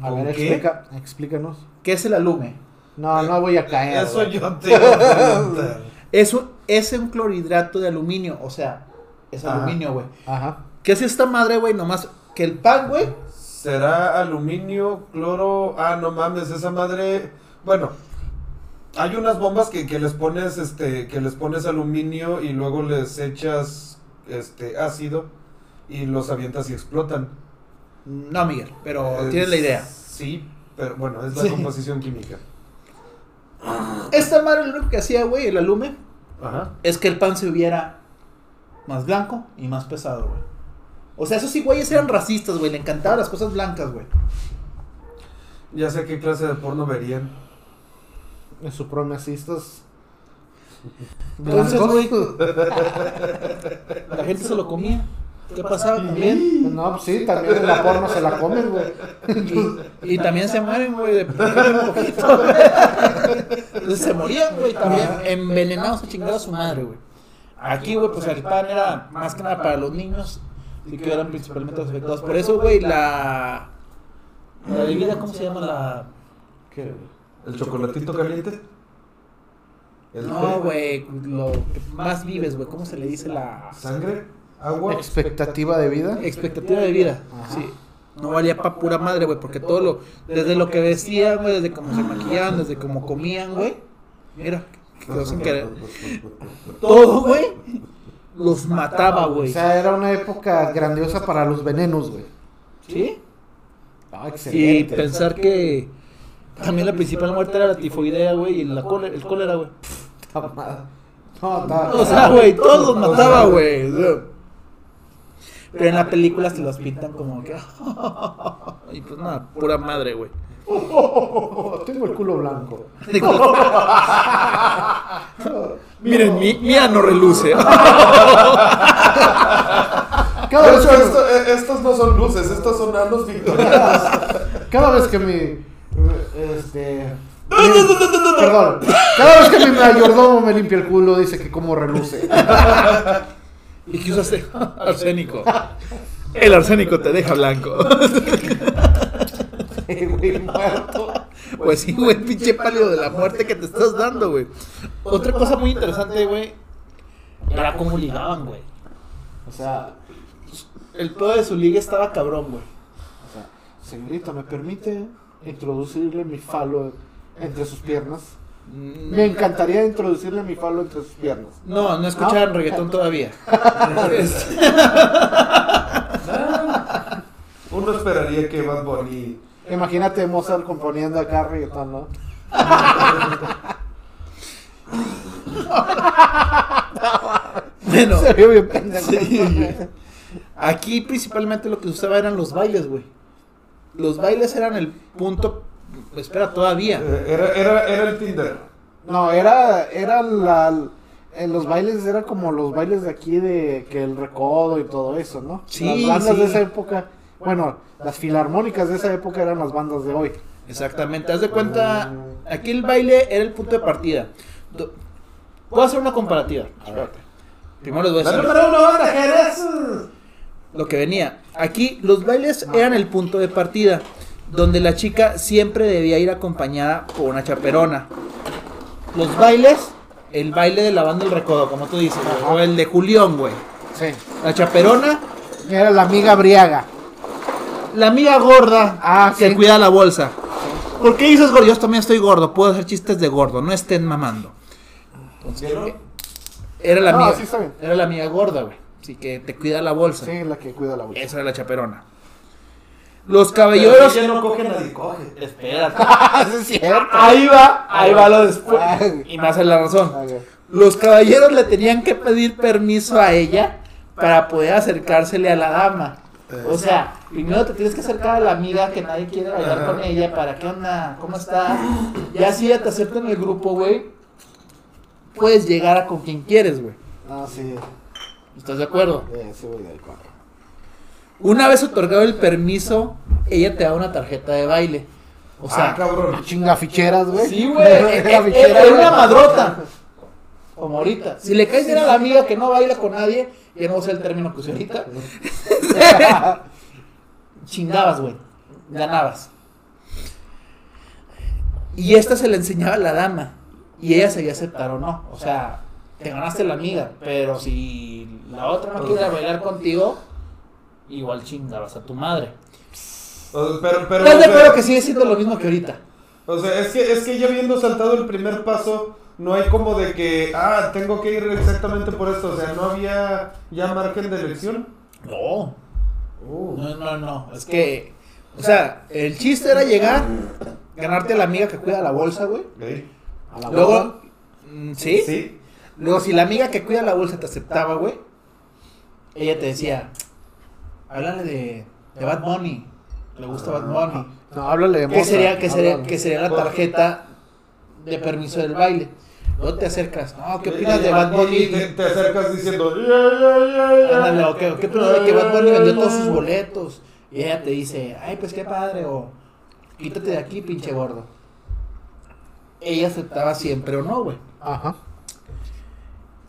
A ver, explica, explícanos.
¿Qué es el alume?
No, no voy a caer.
Eso
güey.
yo te iba a preguntar.
Es un, es un clorhidrato de aluminio, o sea, es
Ajá.
aluminio, güey.
Ajá.
¿Qué es esta madre, güey? Nomás que el pan, güey.
¿Será aluminio, cloro? Ah, no mames, esa madre. Bueno, hay unas bombas que, que les pones, este, que les pones aluminio y luego les echas, este, ácido y los avientas y explotan.
No, Miguel, pero
Es-
tienes la idea.
Sí, pero bueno, es la
Sí.
composición química.
Esta madre lo único que hacía, güey, el alume,
Ajá.
es que el pan se hubiera más blanco y más pesado, güey. O sea, esos sí, güeyes eran racistas, güey. Le encantaban las cosas blancas, güey.
Ya sé qué clase de porno verían.
En supremacistas.
Entonces,
blancos.
güey, la gente se lo comía. ¿Qué pasaba también?
No, pues sí, también en la porno se la comen, güey.
Y, y también se mueren, güey, de un poquito. Entonces se morían, güey, también envenenados a chingar a su madre, güey. Aquí, güey, pues el pan era más que nada para los niños y que eran principalmente los afectados. Por eso, güey, la. La bebida, ¿cómo se llama la.?
¿Qué?
¿El chocolatito caliente? ¿El
No, güey, lo que más vives, güey, ¿cómo se le dice la.
¿Sangre? ¿Agua?
Expectativa de vida.
Expectativa de vida,
Ajá.
sí. No valía pa' pura madre, güey, porque todo lo. Desde lo que vestían, güey, desde cómo se maquillaban, desde cómo comían, güey. Mira, que cosa que- todo, güey, los mataba,
O
güey.
sea, era una época grandiosa para los venenos, güey.
¿Sí?
Ah,
Y
excelente.
pensar que también la principal muerte era la tifoidea, güey, y la cólera, el cólera, güey.
No, está-
O sea, güey, todos los mataba, güey. Pero en la película se los pintan como que. Y pues nada, pura madre, güey.
Tengo el culo blanco.
Miren, mi, mía no reluce.
Cada vez que,
esto- eh, estos no son luces, estos son anos victorianos.
cada vez que mi. Este. mi- perdón. Cada vez que mi mayordomo me limpia el culo, dice que como reluce.
¿Y qué usaste? Arsénico. El arsénico te deja blanco.
Güey, muerto.
Pues sí, güey, pinche pálido de la muerte que te estás dando, güey. Otra cosa muy interesante, güey, era cómo ligaban, güey.
O sea,
El pedo de su liga estaba cabrón, güey.
o sea, señorita, ¿me permite introducirle mi falo entre sus piernas? Me encantaría introducirle mi falo entre sus piernas.
No, no escuchaban
¿No?
reggaetón todavía.
Uno esperaría que Bad Bunny.
Imagínate Mozart componiendo acá reggaetón, ¿no?
bueno,
Se vio bien pendejo.
Sí. aquí principalmente lo que se usaba eran los bailes, güey. Los bailes eran el punto. Espera, todavía.
eh, Era, era, era el Tinder.
No, era, era la, en los bailes era como los bailes de aquí de que el recodo y todo eso, ¿no?
Sí,
las bandas
sí.
de esa época, bueno, las filarmónicas de esa época eran las bandas de hoy.
Exactamente. Haz de cuenta, aquí el baile era el punto de partida. Do- Puedo hacer una comparativa. Espérate. Primero les voy a decir lo que venía. Aquí los bailes eran el punto de partida, donde la chica siempre debía ir acompañada por una chaperona. Los bailes, el baile de la banda del recodo, como tú dices, o el de Julián, güey.
Sí.
La chaperona,
Era la amiga briaga.
la amiga gorda
Ah,
que
sí.
cuida la bolsa. ¿Por qué dices gordo? Yo también estoy gordo, puedo hacer chistes de gordo, no estén mamando. Era la
No,
amiga,
sí
era la amiga gorda, güey. Así que te cuida la bolsa.
Sí, la que cuida la bolsa.
Esa era la chaperona. Los caballeros.
Ella no coge, nadie coge.
Espérate.
Ah, sí es cierto.
Ahí va, ahí va lo después.
Ay.
Y más en la razón. Los caballeros le tenían que pedir permiso a ella para poder acercársele a la dama. O sea, primero te tienes que acercar a la amiga que nadie quiere bailar con ella para qué onda, cómo está. Y así ya te aceptan en el grupo, güey. Puedes llegar a con quien quieres, güey.
Ah, sí.
¿Estás de acuerdo?
Eh, sí, voy de acuerdo.
Una vez otorgado el permiso, ella te da una tarjeta de baile. O sea,
ah, cabrón.
Chinga ficheras, güey.
sí, güey. Es
ficheras,
es
güey.
una madrota. Como ahorita. Si le caes bien a la amiga que no baila con nadie, ya no sé el término que usé ahorita. Chingabas, güey. Ganabas. Y esta se le enseñaba a la dama. Y ella se iba a aceptar o no. O sea, te ganaste la amiga. Pero si la otra no quiere bailar contigo, igual chingabas a tu madre.
O- Pero, pero,
¿Estás de
o sea,
acuerdo que sigue siendo lo mismo que ahorita?
O sea, es que, es que ya habiendo saltado el primer paso, no hay como de que, ah, tengo que ir exactamente por esto. O sea, no había ya margen de elección.
No. No, no, no. Es que, o sea, el chiste era llegar, ganarte a la amiga que cuida la bolsa, güey.
A la.
Luego, mm, ¿sí?
Sí.
Luego, si la amiga que cuida la bolsa te aceptaba, güey, ella te decía, háblale de, de Bad Bunny. Le gusta Bad Bunny.
No, háblale de
¿Qué
Mozart,
sería, qué sería,
háblale.
qué sería la tarjeta de permiso del baile? Luego te acercas, no, ¿qué opinas de Bad Bunny?
te, te acercas diciendo.
Ándale, o ¿qué, qué opinas de que Bad Bunny vendió todos sus boletos? Y ella te dice, ay, pues qué padre, o quítate de aquí, pinche gordo. Ella aceptaba siempre o no, güey.
Ajá.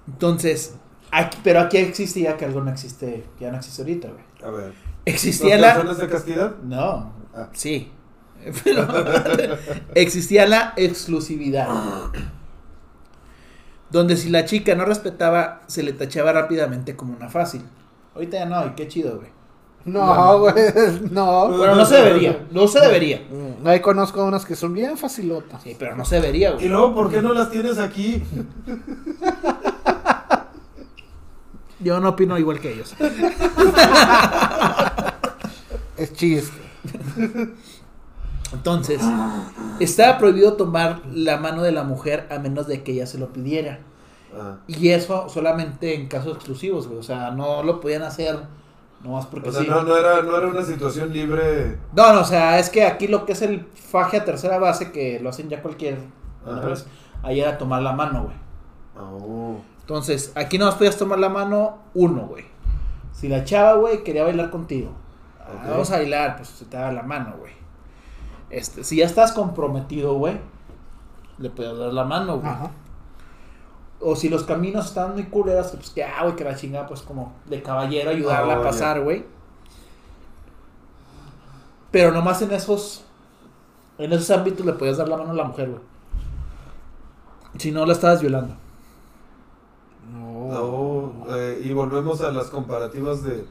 Entonces, aquí, pero aquí existía que algo no existe, que ya no existe ahorita, güey.
A ver.
Existía
¿Los
la...
de castidad?
No,
Ah.
sí. Pero existía la exclusividad. Donde si la chica no respetaba, se le tachaba rápidamente como una fácil. Ahorita ya no, y qué chido, güey.
No, güey. No.
Pero no se debería, no se debería.
Mm, Ahí conozco unas que son bien facilotas.
Sí, pero no se debería,
Y
güey.
luego, ¿por qué no las tienes aquí?
Yo no opino igual que ellos.
Es chiste.
Entonces, estaba prohibido tomar la mano de la mujer a menos de que ella se lo pidiera.
Ah.
Y eso solamente en casos exclusivos, güey. O sea, no lo podían hacer nomás porque
O sea,
sí.
no, no, era, no era una situación libre.
No, no, o sea, es que aquí lo que es el faje a tercera base, que lo hacen ya cualquier.
Ajá.
ahí era tomar la mano, güey.
Oh.
Entonces, aquí no podías tomar la mano uno, güey. Si la chava, güey, quería bailar contigo. ah,
Ok.
Vamos a bailar, pues se te daba la mano, güey. Este, si ya estás comprometido, güey, le podías dar la mano, güey.
Ajá.
O si los caminos están muy culeros, pues que, ah, güey, que la chingada, pues como de caballero ayudarla
Ah,
a
ya.
pasar, güey. Pero nomás en esos, en esos ámbitos le podías dar la mano a la mujer, güey. Si no, la estabas violando.
No.
Eh, y volvemos a las comparativas de.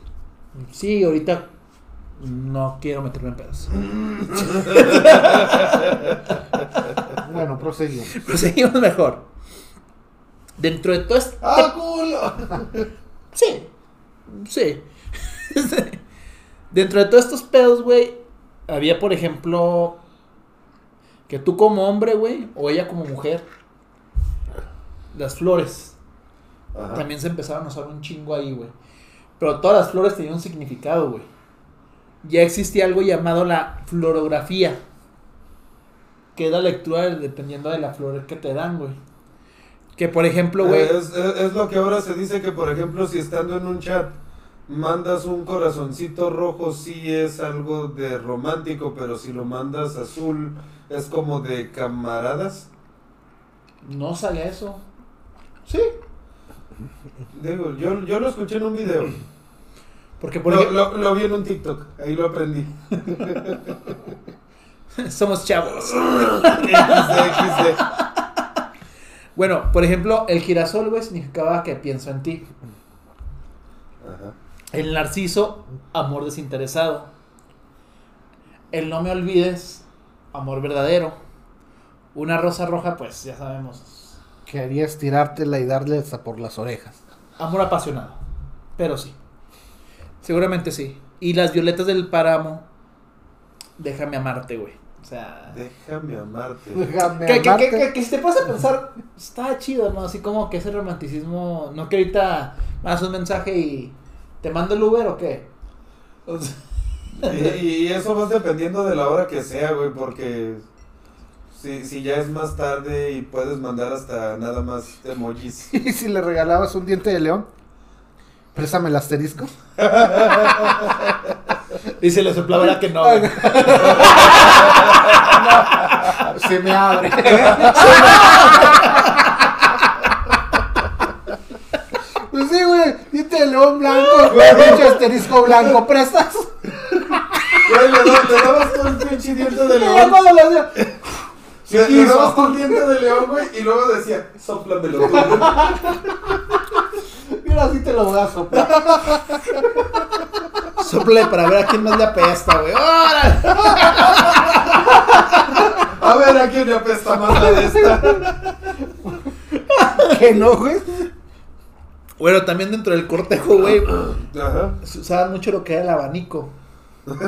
Sí, ahorita no quiero meterme en pedos.
Bueno, proseguimos.
Pero seguimos mejor. Dentro de todo este...
¡Ah, culo!
Sí. Sí. Dentro de todos estos pedos, güey, había, por ejemplo, que tú como hombre, güey, o ella como mujer, las flores
Ajá.
también se empezaron a usar un chingo ahí, güey. Pero todas las flores tenían un significado, güey. Ya existía algo llamado la florografía, que es la lectura dependiendo de la flor que te dan, güey. Que por ejemplo, güey,
Eh, Es, es- es lo que ahora se dice que, por ejemplo, si estando en un chat mandas un corazoncito rojo, sí es algo de romántico, pero si lo mandas azul, es como de camaradas.
no sale eso. Sí.
Digo, yo, yo lo escuché en un video.
Porque por
Lo,
ejemplo,
lo- lo vi en un TikTok, ahí lo aprendí.
somos chavos. Bueno, por ejemplo, el girasol, güey, significaba que pienso en ti.
Ajá.
El narciso, amor desinteresado. El no me olvides, amor verdadero. Una rosa roja, pues ya sabemos,
Querías tirártela y darle hasta por las orejas.
amor apasionado. Pero sí. Seguramente sí. Y las violetas del páramo, déjame amarte, güey. O sea...
Déjame amarte.
Déjame
Que, que,
amarte.
que, que, que si te pones a pensar, está chido, ¿no? Así como que ese romanticismo, no que ahorita me das un mensaje y te mando el Uber o qué. O sea,
Y, y eso vas dependiendo de la hora que sea, güey, porque si, si ya es más tarde y puedes mandar hasta nada más emojis.
Y si le regalabas un diente de león, préstame el asterisco.
y se le soplaba era que no. güey.
Se me abre. Pues sí, güey, diente de león blanco, pinche asterisco blanco, ¿prestas?
Güey, le, da- le dabas todo el pinche diente de león.
Cuando lo hacía,
Le, le dabas todo el diente de león, güey, y luego decía, sóplamelo tú.
Mira, así te lo voy a soplar.
Sople para ver a quién más le apesta, güey. ¡Órale!
A ver, ¿a quién le apesta más la de esta?
Que no, güey.
Bueno, también dentro del cortejo, güey,
Ajá.
se usaba mucho lo que era el abanico.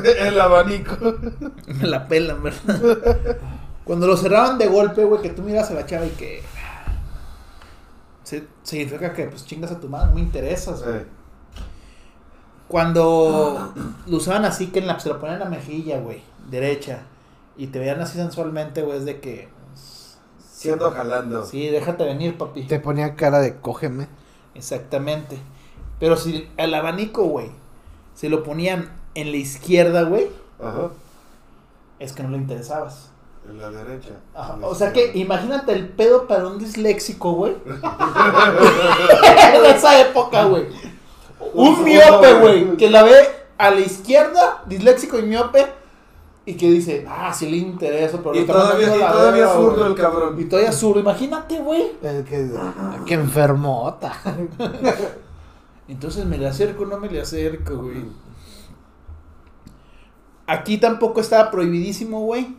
El abanico.
Me la pelan, ¿verdad? Cuando lo cerraban de golpe, güey, que tú miras a la chava y que. Se, significa que, pues chingas a tu madre, no me interesas, güey.
Eh,
Cuando lo usaban así, que en la, se lo ponían en la mejilla, güey, derecha, y te veían así sensualmente, güey, es de que.
Siendo jalando.
Sí, déjate venir, papi.
Te ponía cara de cógeme.
Exactamente. Pero si el abanico, güey, se lo ponían en la izquierda, güey,
Ajá.
es que no le interesabas.
En la derecha.
Ajá,
En la
O sea que imagínate el pedo para un disléxico, güey. de esa época, güey. Un miope, güey, que la ve a la izquierda, disléxico y miope, y que dice, ah, sí le interesa, pero
Y todavía, y
la
todavía zurdo el cabrón.
Y todavía zurdo, imagínate, güey.
Que, que enfermota.
Entonces me le acerco, no me le acerco, güey. Aquí tampoco estaba prohibidísimo, güey,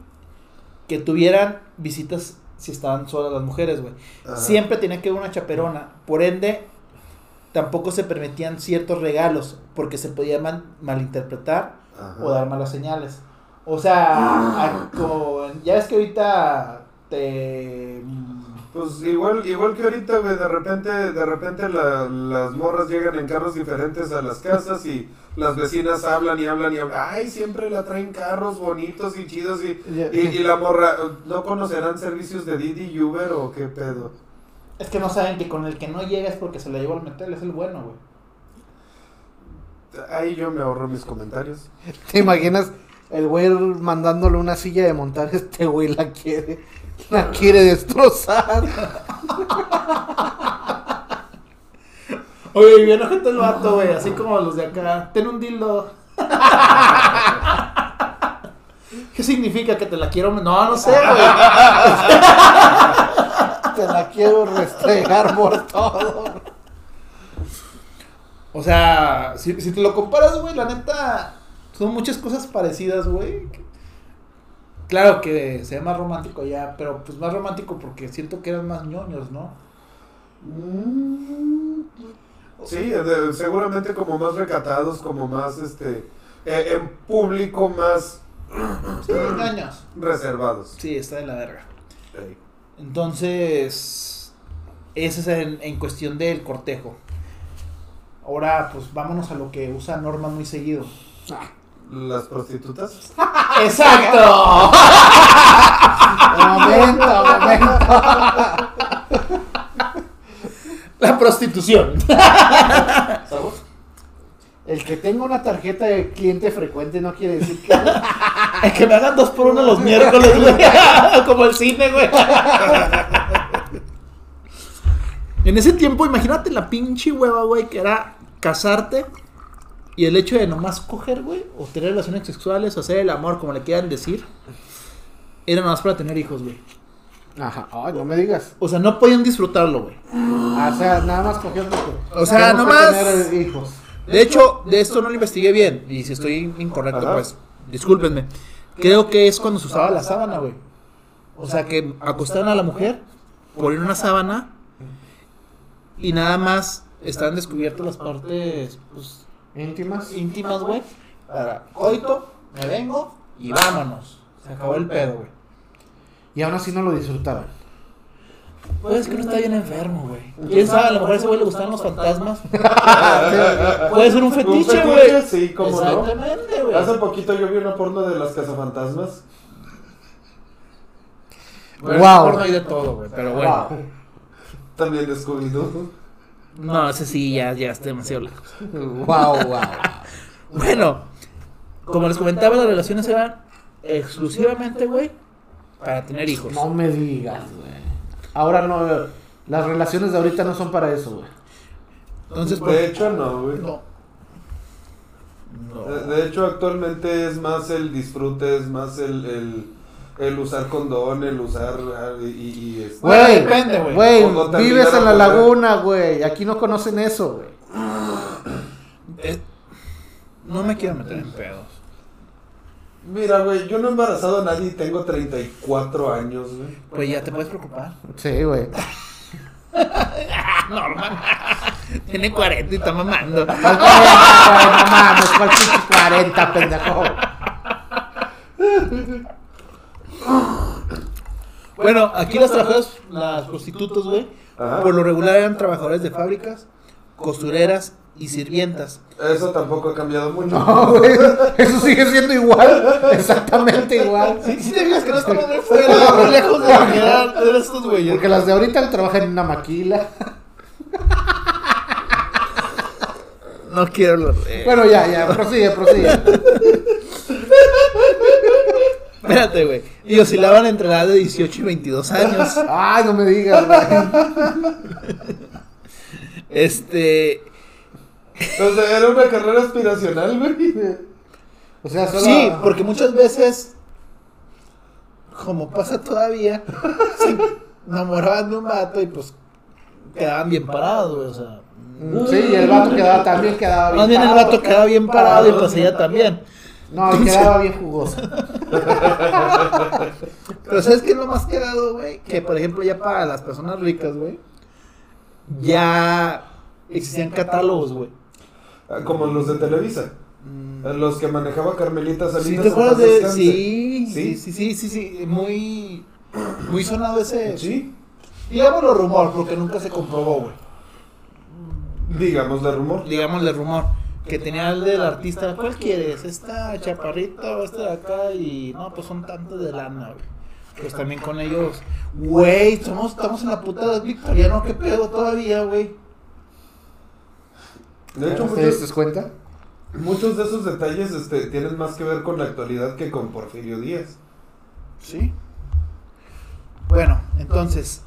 que tuvieran visitas si estaban solas las mujeres, güey. Siempre tenía que haber una chaperona. Por ende, tampoco se permitían ciertos regalos porque se podía mal- malinterpretar
Ajá.
o dar malas señales. O sea, a- con- ya ves que ahorita te...
Pues igual, igual que ahorita, güey, de repente, de repente la- las morras llegan en carros diferentes a las casas y las vecinas hablan y hablan y hablan. Ay, siempre la traen carros bonitos y chidos y, y, y la morra, ¿no conocerán servicios de Didi y Uber o qué pedo?
Es que no saben que con el que no llega es porque se la llevó al metal, es el bueno, güey.
Ahí yo me ahorro mis comentarios.
¿Te imaginas el güey mandándole una silla de montar? Este güey la quiere. La quiere destrozar.
Oye, bien ojete el vato, güey, así como los de acá. Ten un dildo. ¿Qué significa que te la quiero? No, no sé, güey.
Te la quiero restregar por todo.
O sea, si, si te lo comparas, güey, la neta, son muchas cosas parecidas, güey. Claro que se ve más romántico ya, pero pues más romántico porque siento que eran más ñoños, ¿no?
Sí, de- seguramente como más recatados, como más, este, eh, en público más
Sí, ñoños.
reservados.
Sí, está de la verga. Entonces, ese es en, en cuestión del cortejo. Ahora, pues vámonos a lo que usa Norma muy seguido.
Las prostitutas.
¡Exacto!
Momento, momento.
La prostitución.
El que tenga una tarjeta de cliente frecuente no quiere decir que.
Es que me hagan dos por uno los miércoles, güey. Como el cine, güey. En ese tiempo, imagínate la pinche hueva, güey, que era casarte y el hecho de nomás coger, güey, o tener relaciones sexuales, o hacer el amor, como le quieran decir, era nomás para tener hijos, güey.
Ajá, ay, no me digas.
O sea, no podían disfrutarlo, güey.
Ah, o sea, nada más cogiendo.
O sea, nomás-
tener hijos.
De hecho, de esto no lo investigué bien. Y si estoy incorrecto,
Ajá.
pues discúlpenme. Creo que es cuando se usaba la sábana, güey. O sea, que acostaban a la mujer, ponían una sábana y nada más estaban descubiertas las partes pues,
¿Íntimas?
íntimas, güey. Para coito, me vengo y vámonos. Se acabó el pedo, güey.
Y aún así no lo disfrutaban.
Pues es que no está bien enfermo, güey. ¿Quién sabe? A lo mejor a ese güey le gustaban los fantasmas. Puede ser un fetiche, güey.
sí, cómo no.
Exactamente, güey.
Hace poquito yo vi una porno de las cazafantasmas.
Bueno,
Wow.
porno hay de todo, güey. Pero bueno.
Wow.
También de Scooby-Doo.
No, ese sí ya, ya está demasiado lejos.
Wow, wow.
Bueno, como les comentaba, las relaciones eran exclusivamente, güey, para tener hijos.
No me digas, güey. Ahora no. Las relaciones de ahorita no son para eso, güey.
Entonces, por-
De hecho, no, güey.
no. No.
De de hecho, actualmente es más el disfrute, es más el, el, el usar condón, el usar. ah, Y, y este-
Bueno,
Güey,
depende, güey.
No
vives en la laguna, güey. Aquí no conocen eso, güey.
Eh, no me quiero meter en pedos.
Mira, güey, yo no he embarazado a nadie y tengo 34 años, güey.
Pues ya te puedes preocupar.
Sí, güey.
Normal. Tiene 40 y está mamando.
¿Cuál 40, güey? No mames, ¿cuál pinche 40, pendejo?
Bueno, aquí las trabajadoras, las prostitutas, güey, por lo regular eran trabajadores de fábricas, costureras y sirvientas.
Eso tampoco ha cambiado mucho.
No, güey. Eso sigue siendo igual. Exactamente igual.
Sí, sí te digas que no fuera, muy lejos de de estos güeyes.
Porque las de ahorita trabajan en una maquila.
No quiero hablar
Bueno, ya, ya, prosigue, prosigue.
Espérate, güey. Y oscilaban entre la edad de 18 y 22 años.
Ay, no me digas, güey.
Este.
Entonces, era una carrera aspiracional, güey.
O sea, solo.
Sí, porque muchas veces, como pasa todavía, se enamoraban de un vato y pues quedaban bien parados, güey. O sea.
Mm, Sí, y el vato quedaba también quedaba bien.
Más bien el vato quedaba bien parado y pues ella también.
No, quedaba bien jugoso.
Pero ¿sabes qué es lo más quedado, güey? Que por ejemplo ya para las personas ricas, güey, ya existían catálogos, güey.
Ah, Como los de Televisa. Los que manejaba Carmelita Salinas.
¿Sí te acuerdas de...? Sí,
Sí.
sí, sí, sí, sí, sí, muy... Muy sonado ese...
Sí.
Digámoslo rumor, porque nunca se comprobó, güey.
Digamos de rumor.
Digámosle rumor. Que tenía el del artista, ¿cuál quieres? ¿Esta chaparrita o esta de acá? Y no, pues son tantos de lana, güey. Pues también con ellos, güey, somos, estamos en la puta victoriano, ¿qué pedo todavía, güey?
De hecho,
¿Te diste
muchos,
cuenta?
muchos de esos detalles este, tienen más que ver con la actualidad que con Porfirio Díaz.
Sí. Bueno, entonces.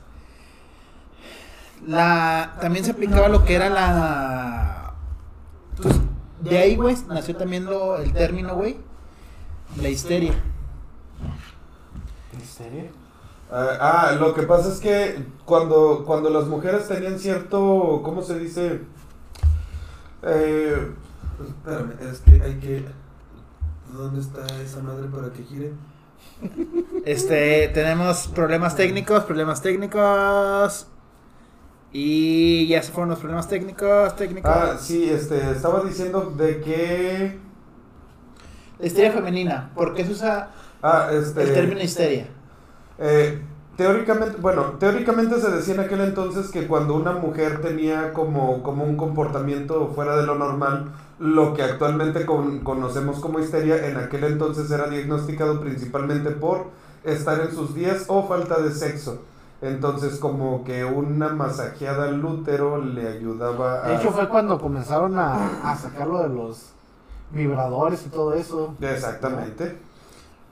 La, también se aplicaba lo que era la. Pues, de ahí, güey, nació también lo, el término, güey. La histeria.
¿En serio?
Ah, ah, lo que pasa es que cuando, cuando las mujeres tenían cierto, ¿cómo se dice? Eh, espérame, es que hay que... ¿Dónde está esa madre para que gire?
Este, tenemos problemas técnicos, problemas técnicos. Y ya se fueron los problemas técnicos, técnicos.
Ah, sí, este, estaba diciendo de que...
Histeria femenina. ¿Por qué se usa
Ah, este...
el término histeria?
Eh, teóricamente, bueno, teóricamente se decía en aquel entonces que cuando una mujer tenía como, como un comportamiento fuera de lo normal, lo que actualmente con- conocemos como histeria, en aquel entonces era diagnosticado principalmente por estar en sus días o falta de sexo. Entonces como que una masajeada al útero le ayudaba a...
De hecho, fue cuando comenzaron a, a sacarlo de los vibradores y todo eso.
Exactamente.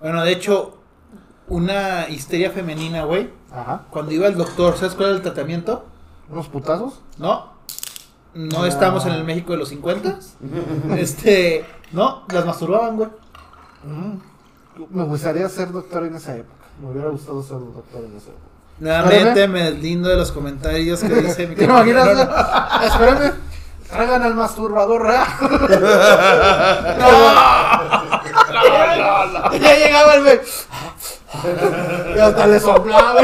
Bueno, de hecho, una histeria femenina, güey.
Ajá.
Cuando iba al doctor, ¿sabes cuál era el tratamiento?
¿Unos putazos?
No. No estamos en el México de los 50. Este, no, las masturbaban, güey.
Me gustaría ser doctor en esa época. Me hubiera gustado ser doctor en esa época.
Nuevamente me deslindo de los comentarios que dice mi
¿Te imaginas? Espérame. Traigan al masturbador.
Ya llegaba el.
Y hasta le soplaba.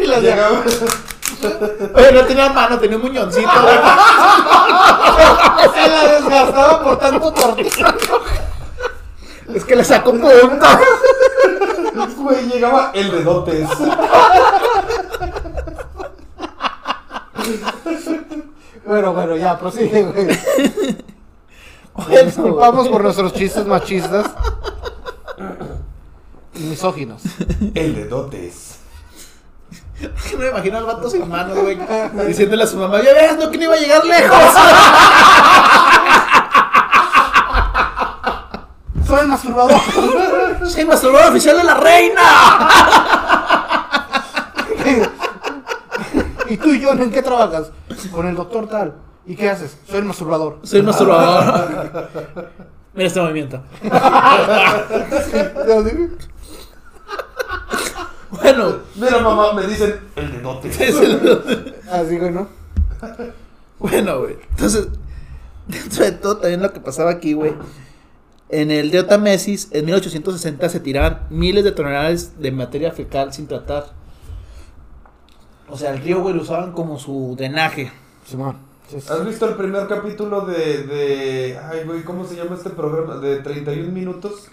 Y las
Llegaba-
Oye, no tenía mano, tenía un muñoncito. Se la desgastaba por tanto tortilla. Es que le sacó punto.
Güey, llegaba el dedotes.
Bueno, bueno, ya, prosigue, güey. Disculpamos por nuestros chistes machistas. Y misóginos.
El dedotes.
No me imagino al vato sin manos, güey. Diciéndole a su mamá, ya ves, no que no iba a llegar lejos.
Soy el masturbador.
Soy masturbador oficial de la reina.
¿Y tú y yo en qué trabajas? Con el doctor tal. ¿Y qué haces? Soy el masturbador.
Soy masturbador. Mira este movimiento. Bueno,
Mira, mamá, me dicen el de dotes.
es el-
Así, güey, ¿no?
Bueno, güey. Entonces, dentro de todo también lo que pasaba aquí, güey. En el Delta Mesis, en 1860 se tiraban miles de toneladas de materia fecal sin tratar. O sea, el río, güey, lo usaban como su drenaje.
Simón. Sí, sí.
¿Has visto el primer capítulo de, de... Ay, güey, ¿cómo se llama este programa? De 31 minutos.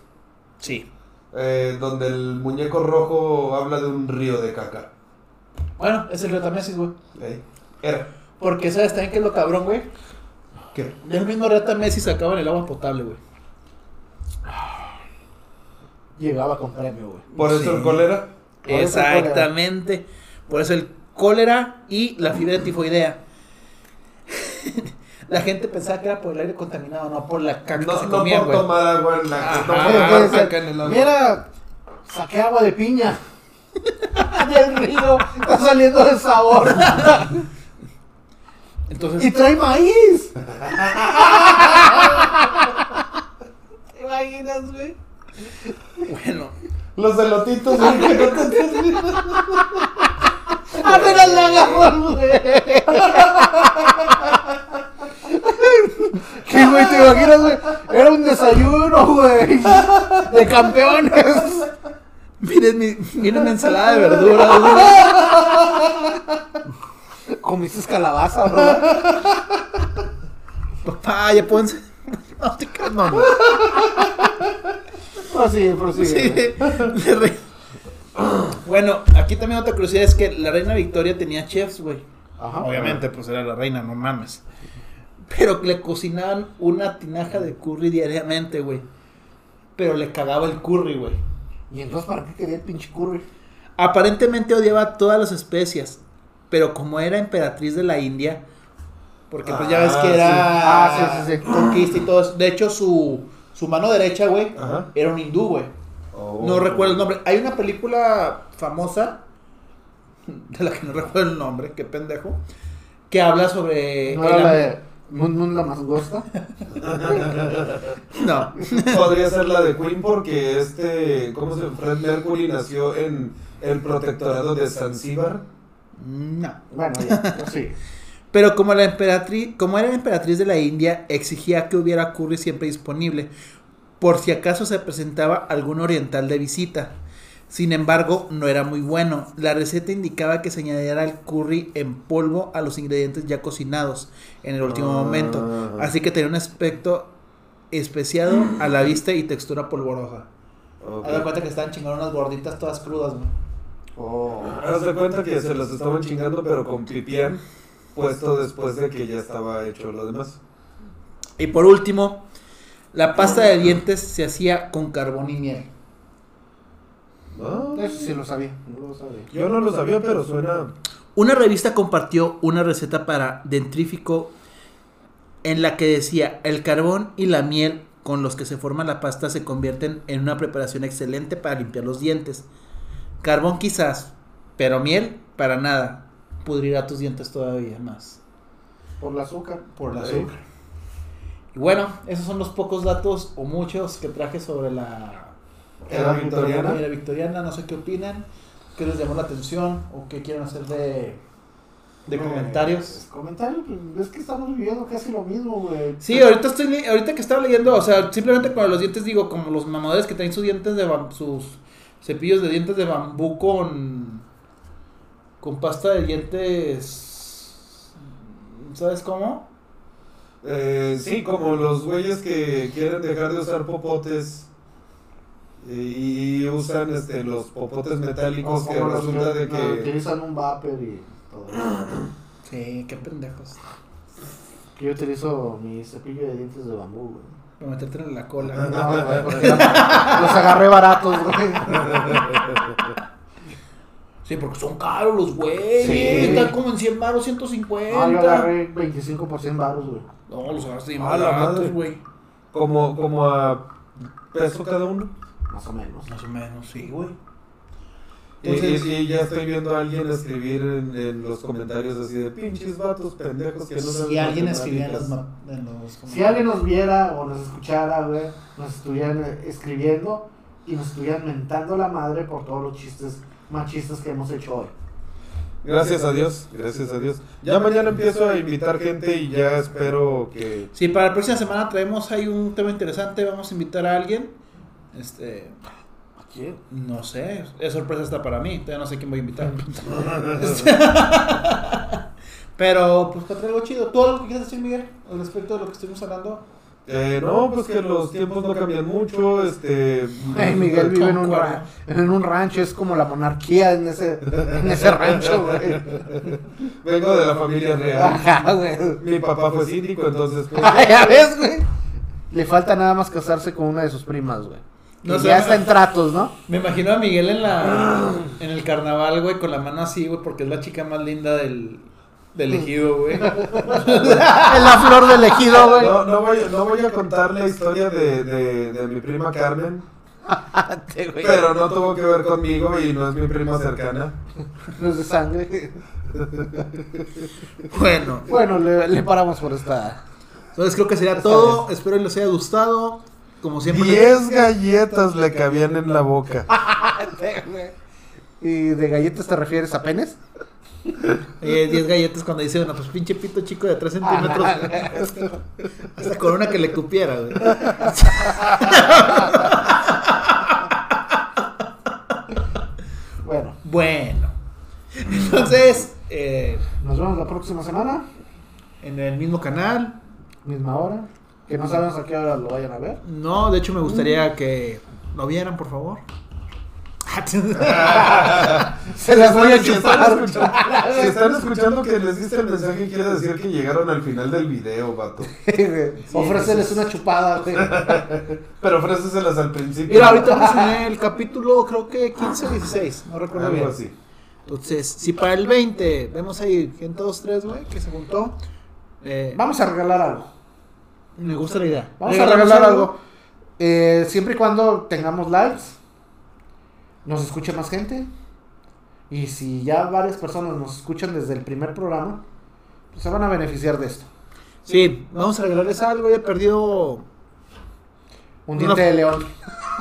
Sí.
Eh, donde el muñeco rojo habla de un río de caca.
Bueno, es el Delta Mesis, güey.
Ey, Era.
Porque, ¿sabes también qué es lo cabrón, güey?
¿Qué?
Del mismo Delta Mesis sacaban el agua potable, güey.
Llegaba con premio, güey.
Por eso
Sí.
el cólera.
Por eso el cólera.
Exactamente. Por eso el cólera y la fiebre tifoidea. la gente pensaba que era por el aire contaminado, no por la caca que
No,
se
no
comían,
por
güey.
tomar agua en la...
Ajá.
no caca en el agua.
Mira, saqué agua de piña. Del río. Está saliendo de sabor.
Entonces,
Y trae maíz. ¿Te imaginas, güey?
Bueno,
Los elotitos, güey, que no te
Apenas la agarró, güey. ¿Qué, güey? ¿Te imaginas, güey? Era un desayuno, güey. De campeones.
miren mi, miren mi ensalada de verduras, güey.
Comiste calabaza, bro.
Papá, ya pónganse. No te creas, mamá.
Prosigue, prosigue.
Sí, re- Bueno, aquí también otra curiosidad es que la reina Victoria tenía chefs, güey.
Ajá.
Obviamente, pues era la reina, no mames. Pero le cocinaban una tinaja de curry diariamente, güey. Pero le cagaba el curry, güey.
¿Y entonces para qué quería el pinche curry?
Aparentemente odiaba todas las especias. Pero como era emperatriz de la India, porque pues ya ves
Ah,
que
sí.
era
Ah, sí, sí, sí.
conquista y todo eso. De hecho, su, su mano derecha, güey,
Ajá.
era un hindú, güey.
Oh.
No recuerdo el nombre. Hay una película famosa, de la que no recuerdo el nombre, qué pendejo, que habla sobre...
¿No
el
la de la más gusta?
No.
Podría ser la de Queen porque este, ¿cómo se llama? Fred Mercury nació en el protectorado de Zanzíbar.
No.
Bueno, ya, pues sí.
Pero como la emperatriz, como era la emperatriz de la India, exigía que hubiera curry siempre disponible, por si acaso se presentaba algún oriental de visita. Sin embargo, no era muy bueno. La receta indicaba que se añadiera el curry en polvo a los ingredientes ya cocinados en el último
Ah.
momento. Así que tenía un aspecto especiado a la vista y textura polvorosa.
Ok.
Haz de cuenta que estaban chingando unas gorditas todas crudas, güey.
Oh.
Haz de cuenta que se los estaban chingando, pero con pipián puesto después de que ya estaba hecho lo demás.
Y por último, la pasta de dientes se hacía con carbón y miel.
Ah,
Eso sí lo sabía. No lo sabía.
yo no lo sabía, pero suena.
Una revista compartió una receta para dentrífico en la que decía el carbón y la miel con los que se forma la pasta se convierten en una preparación excelente para limpiar los dientes. Carbón quizás, pero miel para nada. Pudrirá tus dientes todavía más
Por el azúcar.
por el
Sí.
azúcar. Y bueno, esos son los pocos datos o muchos que traje sobre la
Era victoriana.
era victoriana. No sé qué opinan, qué les llamó la atención o qué quieren hacer de, de comentarios.
Comentarios, pues, es que estamos viviendo casi lo mismo, güey.
Sí, ahorita estoy ahorita que estaba leyendo, o sea, simplemente con los dientes digo, como los mamadores que traen sus dientes de sus cepillos de dientes de bambú con con pasta de dientes ¿sabes cómo?
Eh, sí, como los güeyes que quieren dejar de usar popotes eh, y usan este los popotes metálicos
O
que resulta
que
de
no,
que
utilizan un vapor y todo eso.
Sí, qué pendejos.
Que yo utilizo mi cepillo de dientes de bambú, güey.
Para meterte en la cola.
No, güey, porque los agarré baratos, güey.
Sí, porque son caros los güeyes.
Sí.
Están como en 100 baros, 150.
Ah, yo agarré 25 por 100 baros, güey.
No, los agarraste bien baratos, güey.
Como, como a peso cada uno.
Más o menos.
Más o menos, sí, güey.
Y,
Entonces-
y- y ya estoy viendo a alguien escribir en, en los comentarios así de pinches vatos pendejos que no saben
Si alguien escribía en, las
matemáticas".
ma- en los
Si alguien nos viera o nos escuchara, güey, nos estuvieran eh, escribiendo y nos estuvieran mentando la madre por todos los chistes machistas que hemos hecho hoy.
Gracias a Dios, gracias a Dios. Ya mañana empiezo a invitar gente y ya espero que...
Sí, para la próxima semana traemos ahí un tema interesante. Vamos a invitar a alguien. Este.
¿A quién?
No sé, es sorpresa hasta para mí. Todavía no sé quién voy a invitar. Pero, pues, para traer algo chido. ¿Tú algo que quieras decir, Miguel? Al respecto de lo que estuvimos hablando.
Eh, no, pues que los tiempos no cambian mucho, este...
Ay, Miguel vive en un, ra- en un rancho, es como la monarquía en ese, en ese rancho, güey.
Vengo de la familia real.
Ajá, güey.
Mi papá fue síndico, entonces... pues,
Ay, ya ves, güey. Le falta nada más casarse con una de sus primas, güey.
No sé,
ya está en tratos, ¿no?
Me imagino a Miguel en la en el carnaval, güey, con la mano así, güey, porque es la chica más linda del, del ejido, güey.
En la flor del ejido, güey.
No, no, voy, no voy a contar la historia de, de, de mi prima Carmen, pero no tuvo que ver conmigo y no es mi prima cercana.
No es de sangre.
Bueno,
Bueno, le, le paramos por esta.
entonces creo que sería
Esta
todo. Espero que les haya gustado. Como siempre.
Diez galletas le cabían en la boca.
¿Y de galletas te refieres a penes?
Eh, 10 galletas cuando dice, bueno, pues pinche pito chico de 3 centímetros. Hasta con una que le cupiera, güey.
Bueno,
Bueno. Entonces, eh,
nos vemos la próxima semana,
en el mismo canal.
misma hora. Que no sabemos a qué hora lo vayan a ver.
No, de hecho me gustaría que lo vieran, por favor.
Se las voy a chupar.
si están escuchando que les diste el mensaje, quiere decir que llegaron al final del video, vato.
Ofréceles una chupada, güey.
Pero ofréceselas al principio.
Mira, ahorita vamos en el capítulo, creo que 15 o 16, no recuerdo
Algo
bien.
así.
Entonces, si para el 20 vemos ahí gente 2, 3, güey, que se juntó, eh,
Vamos a regalar algo.
me gusta la idea.
Vamos a
¿Regalamos
regalar algo. Eh, siempre y cuando tengamos likes, nos escuche más gente. Y si ya varias personas nos escuchan desde el primer programa, pues se van a beneficiar de esto.
Sí, vamos a regalarles algo. Ya perdió
Un
Una-
diente de león.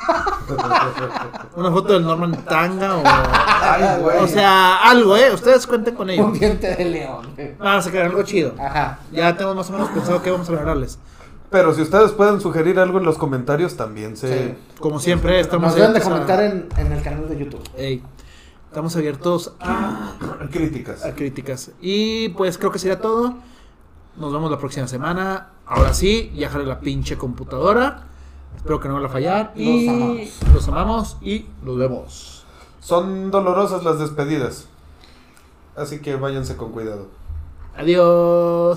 una foto del Norman Tanga o.
Ay, güey.
O sea, algo, ¿eh? Ustedes cuenten con ello.
Un diente de león.
Vamos a crear algo chido.
Ajá.
Ya tenemos más o menos pensado qué vamos a regalarles.
Pero si ustedes pueden sugerir algo en los comentarios, también se.
Sí.
Como siempre, estamos
Nos deben de
abiertos a-
comentar en, en el canal de YouTube.
Ey, estamos abiertos a,
Críticas.
a críticas. Y pues creo que sería todo. Nos vemos la próxima semana. Ahora sí, ya jale la pinche computadora. Espero que no vuelva a fallar.
Los
Y
amamos.
los amamos y los vemos.
Son dolorosas las despedidas. Así que váyanse con cuidado.
Adiós.